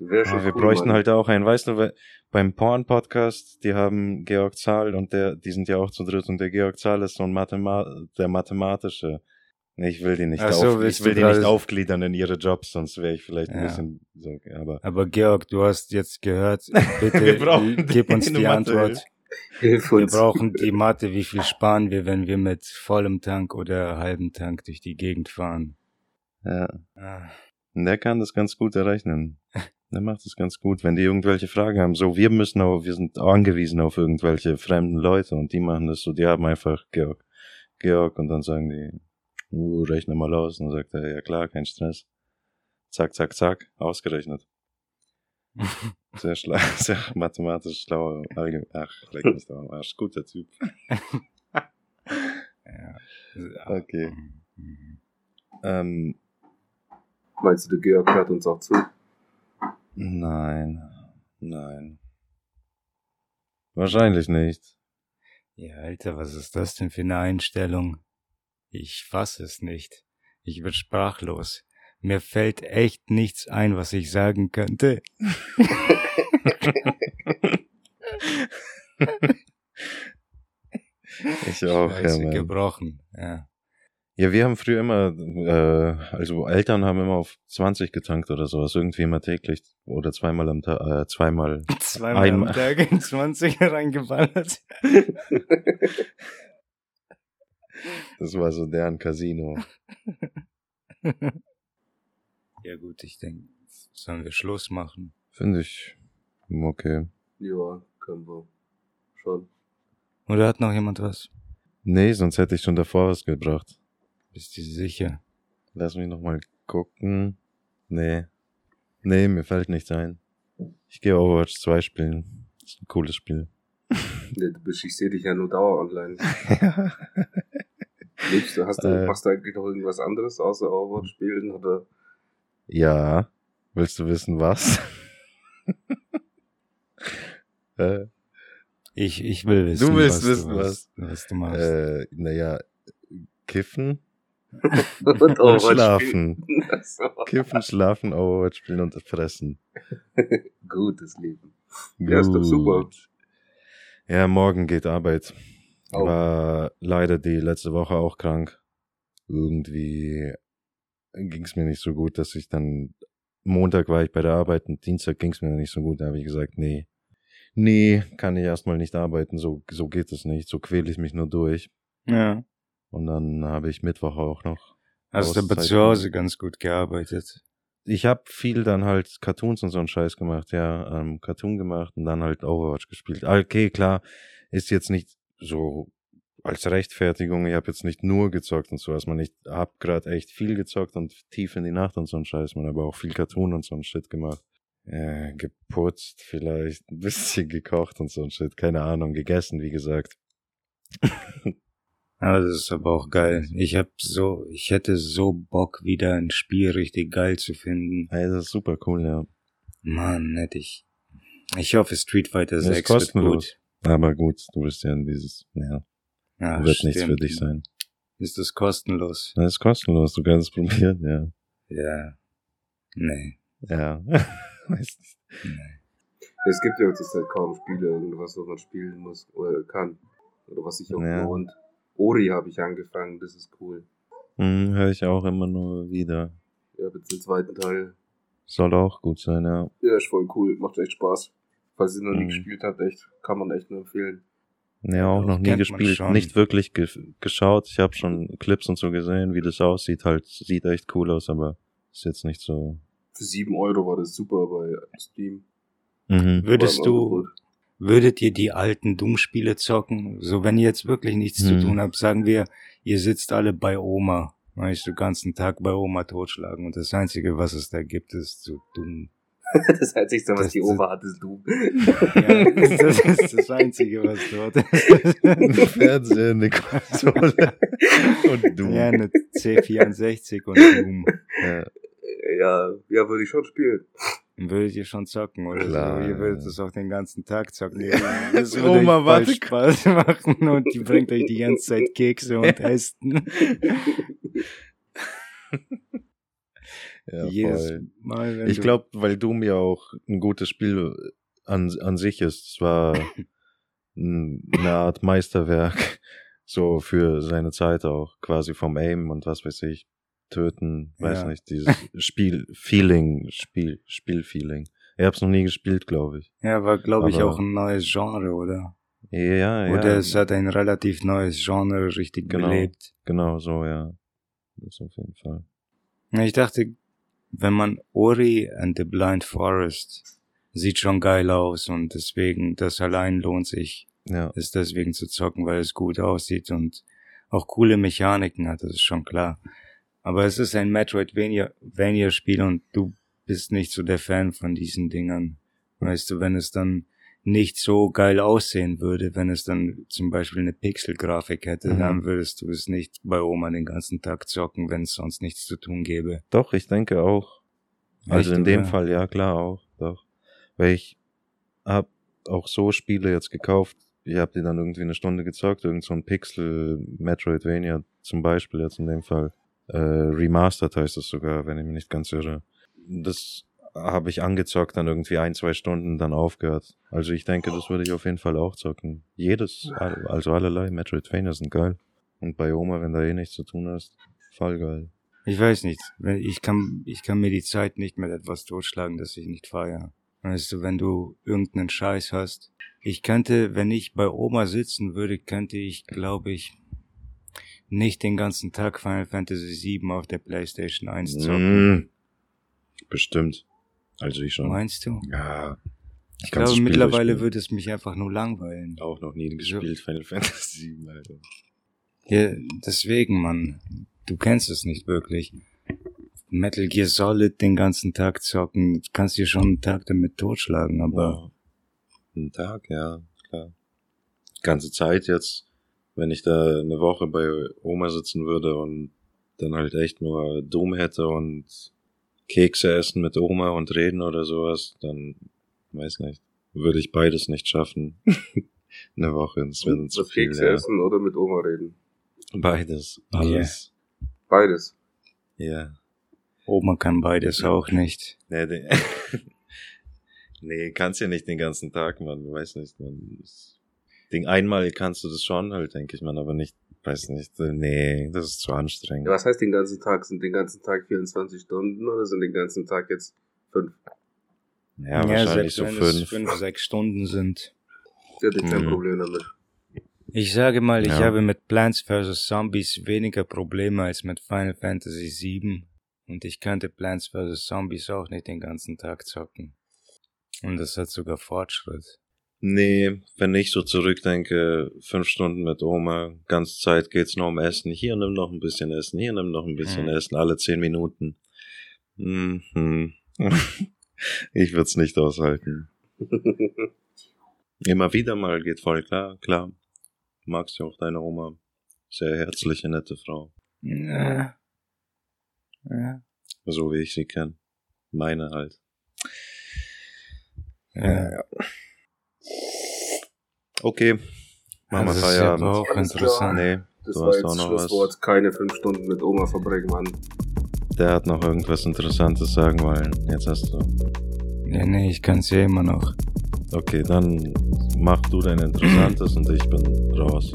Ah, wir cool, bräuchten Mann. halt auch einen, weißt du, beim Porn-Podcast, die haben Georg Zahl und der, die sind ja auch zu dritt und der Georg Zahl ist so ein Mathema der mathematische. Nee, ich will die nicht, so, auf, ich will die nicht aufgliedern in ihre Jobs, sonst wäre ich vielleicht ein Ja. bisschen so, aber Aber Georg, du hast jetzt gehört. (laughs) Bitte Wir brauchen gib uns die Mathe. Antwort. Hilf Wir uns. brauchen die (laughs) Mathe. Wie viel sparen wir, wenn wir mit vollem Tank oder halbem Tank durch die Gegend fahren? ja. Ah, Und der kann das ganz gut errechnen. Der macht das ganz gut, wenn die irgendwelche Fragen haben. So, wir müssen auch, wir sind angewiesen auf irgendwelche fremden Leute und die machen das so, die haben einfach Georg, Georg und dann sagen die, uh, rechne mal aus und dann sagt er, ja klar, kein Stress. Zack, zack, zack, ausgerechnet. (laughs) Sehr schlau, sehr mathematisch schlau. Ach, leck mich doch am Arsch. Guter Typ. (laughs) ja. Okay. Mhm. Ähm, Meinst du, der Georg hört uns auch zu? nein, nein. Wahrscheinlich nicht. Ja, Alter, was ist das denn für eine Einstellung? Ich fass es nicht. Ich bin sprachlos. Mir fällt echt nichts ein, was ich sagen könnte. (laughs) Ich auch, ja, Scheiße, Mann. gebrochen. Ja. Ja, wir haben früher immer, äh, also Eltern haben immer auf 20 getankt oder sowas, irgendwie immer täglich oder zweimal am Tag, äh, zweimal. (laughs) Zweimal am Einmal. Tag in 20 (laughs) reingeballert. Das war so deren Casino. ja gut, ich denke, sollen wir Schluss machen? Finde ich okay. Ja, können wir. Schon. Oder hat noch jemand was? Nee, sonst hätte ich schon davor was gebracht. Bist du sicher? Lass mich nochmal gucken. Nee. Nee, mir fällt nichts ein. Ich gehe Overwatch 2 spielen. Das ist ein cooles Spiel. (laughs) Ja, du bist, ich sehe dich ja nur dauer online. (laughs) Lebst du, hast du, Äh. machst du eigentlich noch irgendwas anderes außer Overwatch spielen oder? ja. Willst du wissen, was? (laughs) äh, Ich, ich will wissen, Du willst was, wissen, du, was, was du machst. äh, naja, kiffen Und (laughs) und schlafen. (laughs) Kiffen, schlafen, Overwatch spielen und fressen. Gutes Leben. Ja, ist doch super. Ja, morgen geht Arbeit. Auch. War leider die letzte Woche auch krank. Irgendwie ging es mir nicht so gut, dass ich dann Montag war ich bei der Arbeit und Dienstag ging es mir nicht so gut. Da habe ich gesagt, nee, nee, kann ich erstmal nicht arbeiten. So, so geht es nicht. So quäle ich mich nur durch. ja. Und dann habe ich Mittwoch auch noch. Hast du aber zu Hause ganz gut gearbeitet. Ich habe viel dann halt Cartoons und so einen Scheiß gemacht, ja, ähm, Cartoon gemacht und dann halt Overwatch gespielt. Ah, Okay, klar, ist jetzt nicht so als Rechtfertigung, ich habe jetzt nicht nur gezockt und so, was man nicht, hab grad echt viel gezockt und tief in die Nacht und so einen Scheiß, man aber auch viel Cartoon und so einen Shit gemacht. Äh, geputzt vielleicht, ein bisschen gekocht und so ein Shit, keine Ahnung, gegessen, wie gesagt. (laughs) Aber das ist aber auch geil. Ich hab so, ich hätte so Bock, wieder ein Spiel richtig geil zu finden. Hey, das ist super cool, ja. Mann, hätte ich. Ich hoffe, Street Fighter ist 6 wird gut. Aber gut, du bist ja in dieses, ja, Ja, wird nichts für stimmt. dich sein. Ist das kostenlos? Das ist kostenlos, du kannst es probieren, ja. Ja. Nee. Ja. (laughs) Weiß nicht. nee. Es gibt ja zurzeit kaum Spiele, irgendwas, was man spielen muss oder kann. Oder was sich auch Ja. lohnt. Ori habe ich angefangen, das ist cool. Hm, höre ich auch immer nur wieder. Ja, jetzt den zweiten Teil. Soll auch gut sein, ja. Ja, ist voll cool, macht echt Spaß. Falls ihr noch nie Mhm. gespielt habt, echt, kann man echt nur empfehlen. Ja, auch noch nie gespielt, nicht wirklich ge geschaut. Ich habe schon Clips und so gesehen, wie das aussieht. Halt, sieht echt cool aus, aber ist jetzt nicht so. Für 7 Euro war das super bei Steam. Mhm. Würdest du, würdet ihr die alten Doom-Spiele zocken? So, wenn ihr jetzt wirklich nichts zu Hm. tun habt, sagen wir, ihr sitzt alle bei Oma. Weißt du, den ganzen Tag bei Oma totschlagen und das Einzige, was es da gibt, ist so Doom. (laughs) Das Einzige, was Das- die Oma hat, ist du. Ja, das ist das Einzige, was dort ist. Fernseher, eine Konsole und du. Ja, eine C64 und (laughs) Doom. Ja. Ja, ja, würde ich schon spielen. Würdet ihr schon zocken, oder Klar, so? Ihr würdet ja. das auch den ganzen Tag zocken. Das würde Oma, euch voll warte. Spaß machen und die bringt euch die ganze Zeit Kekse und (laughs) Essen. Ja, Jedes voll. Mal, wenn Ich glaube, weil Doom ja auch ein gutes Spiel an, an sich ist. Es war (laughs) eine Art Meisterwerk, (laughs) so für seine Zeit auch, quasi vom Aim und was weiß ich, töten, weiß Ja. nicht, dieses (laughs) Spiel-Feeling, Spiel, Spiel-Feeling. Ich hab's noch nie gespielt, glaube ich. Ja, war, glaube ich, auch ein neues Genre, oder? Ja, ja, Oder es hat ein relativ neues Genre richtig Genau. belebt. genau so, ja. Das auf jeden Fall. Ich dachte, wenn man Ori and the Blind Forest sieht schon geil aus und deswegen, das allein lohnt sich, Ja, es deswegen zu zocken, weil es gut aussieht und auch coole Mechaniken hat, das ist schon klar. Aber es ist ein Metroidvania-Spiel und du bist nicht so der Fan von diesen Dingern. Weißt du, wenn es dann nicht so geil aussehen würde, wenn es dann zum Beispiel eine Pixel-Grafik hätte, Mhm. dann würdest du es nicht bei Oma den ganzen Tag zocken, wenn es sonst nichts zu tun gäbe. doch, ich denke auch. Also Echt, in dem oder? Fall, ja, klar auch, doch. Weil ich hab auch so Spiele jetzt gekauft, ich hab die dann irgendwie eine Stunde gezockt, irgend so ein Pixel Metroidvania zum Beispiel jetzt in dem Fall. Äh, Remastered heißt es sogar, wenn ich mich nicht ganz irre. Das habe ich angezockt, dann irgendwie ein, zwei Stunden dann aufgehört. Also ich denke, das würde ich auf jeden Fall auch zocken. Jedes, also allerlei Metroidvania sind geil. Und bei Oma, wenn da eh nichts zu tun hast, voll geil. Ich weiß nicht. Ich kann, ich kann mir die Zeit nicht mit etwas totschlagen, das ich nicht feiere. Weißt du, wenn du irgendeinen Scheiß hast. Ich könnte, wenn ich bei Oma sitzen würde, könnte ich, glaube ich, nicht den ganzen Tag Final Fantasy VII auf der Playstation 1 zocken. Mm, bestimmt. Also ich schon. Meinst du? Ja. Ich glaube, mittlerweile würde es mich einfach nur langweilen. Auch noch nie gespielt, Final (laughs) Fantasy 7, Alter. Ja, deswegen, Mann. Du kennst es nicht wirklich. Metal Gear Solid den ganzen Tag zocken, du kannst dir schon einen Tag damit totschlagen, aber Ja. Ein Tag, ja, klar. Ganze Zeit jetzt, wenn ich da eine Woche bei Oma sitzen würde und dann halt echt nur Doom hätte und Kekse essen mit Oma und reden oder sowas, dann weiß nicht, würde ich beides nicht schaffen. (laughs) eine Woche, das wäre dann zu viel. Kekse Ja. essen oder mit Oma reden. Beides, alles. Beides. Ja. Oma kann beides auch nicht. Nee, de- (laughs) nee, kannst ja nicht den ganzen Tag, man, du weißt nicht, man. Das Ding, einmal kannst du das schon halt, denke ich, man, aber nicht, weiß nicht, äh, nee, das ist zu anstrengend. Ja, was heißt den ganzen Tag? Sind den ganzen Tag 24 Stunden oder sind den ganzen Tag jetzt fünf? Ja, wahrscheinlich selbst so wenn es fünf. fünf, sechs Stunden sind. Ich hätte kein Mhm. Problem damit. Ich sage mal, ich Ja. habe mit Plants vs. Zombies weniger Probleme als mit Final Fantasy VII. Und ich könnte Plants vs. Zombies auch nicht den ganzen Tag zocken. Und das hat sogar Fortschritt. Nee, wenn ich so zurückdenke, fünf Stunden mit Oma, ganze Zeit geht's nur um Essen. Hier nimm noch ein bisschen Essen, hier nimm noch ein bisschen Mhm. Essen, alle zehn Minuten. Mhm. (laughs) ich würd's nicht aushalten. (laughs) Immer wieder mal geht voll klar, klar. Magst ja auch deine Oma. Sehr herzliche, nette Frau. Ja. Ja. So wie ich sie kenne. Meine halt. ja. Okay. Machen wir das ist Feierabend. aber auch interessant. Nee, Das du war hast jetzt auch noch was. Schlusswort. Keine fünf Stunden mit Oma verbringen, Mann. Der hat noch irgendwas Interessantes sagen wollen. Jetzt hast du. Ja, nee, ich kann's ja immer noch. Okay, dann mach du dein Interessantes und ich bin raus.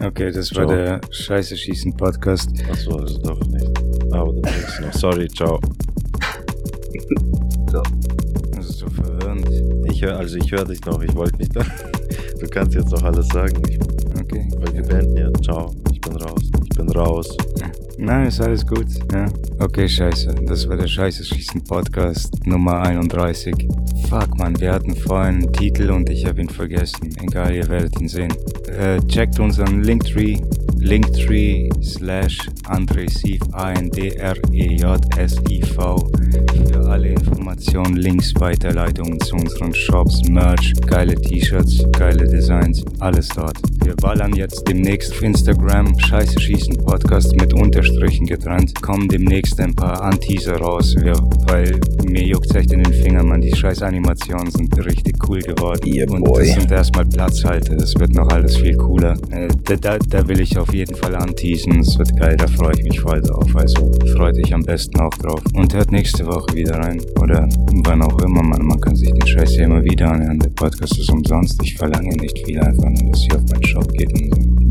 Okay, das war Ciao. der Scheiße schießen Podcast. Achso, also doch nicht. Aber du denkst noch. Sorry, (laughs) ciao. Das ist so verwirrend. Ich hör, also ich höre dich noch, ich wollte nicht. (laughs) du kannst jetzt auch alles sagen. Ich, Okay. weil wir beenden jetzt. Ciao. Ich bin raus. Ich bin raus. Nein, ist alles gut. Ja. Okay, scheiße. Das war der Scheiße Schießen Podcast Nummer 31. Fuck, man, wir hatten vorhin einen Titel und ich habe ihn vergessen. Egal, ihr werdet ihn sehen. Äh, checkt unseren Linktree. Linktree slash Andresiv A-N-D-R-E-J-S-I-V für alle Informationen, Links, Weiterleitungen zu unseren Shops, Merch, geile T-Shirts, geile Designs, alles dort. Wir ballern jetzt demnächst auf Instagram Scheiße Schießen Podcast mit Unterstrichen getrennt. Kommen demnächst ein paar Anteaser raus, wir, weil mir juckt's echt in den Fingern, man. Die scheiß Animationen sind richtig cool geworden. Yeah, Und das sind erstmal Platzhalter, das wird noch alles viel cooler. Äh, da, da, da will ich auf jeden Fall anteasen, das wird geil, da freue ich mich voll drauf. Also freut euch am besten auch drauf. Und hört nächste Woche wieder rein. Oder wann auch immer, man, man kann sich den Scheiß hier immer wieder anhören. Der Podcast ist umsonst, ich verlange nicht viel, einfach nur, dass ihr auf meinen Shop geht und so.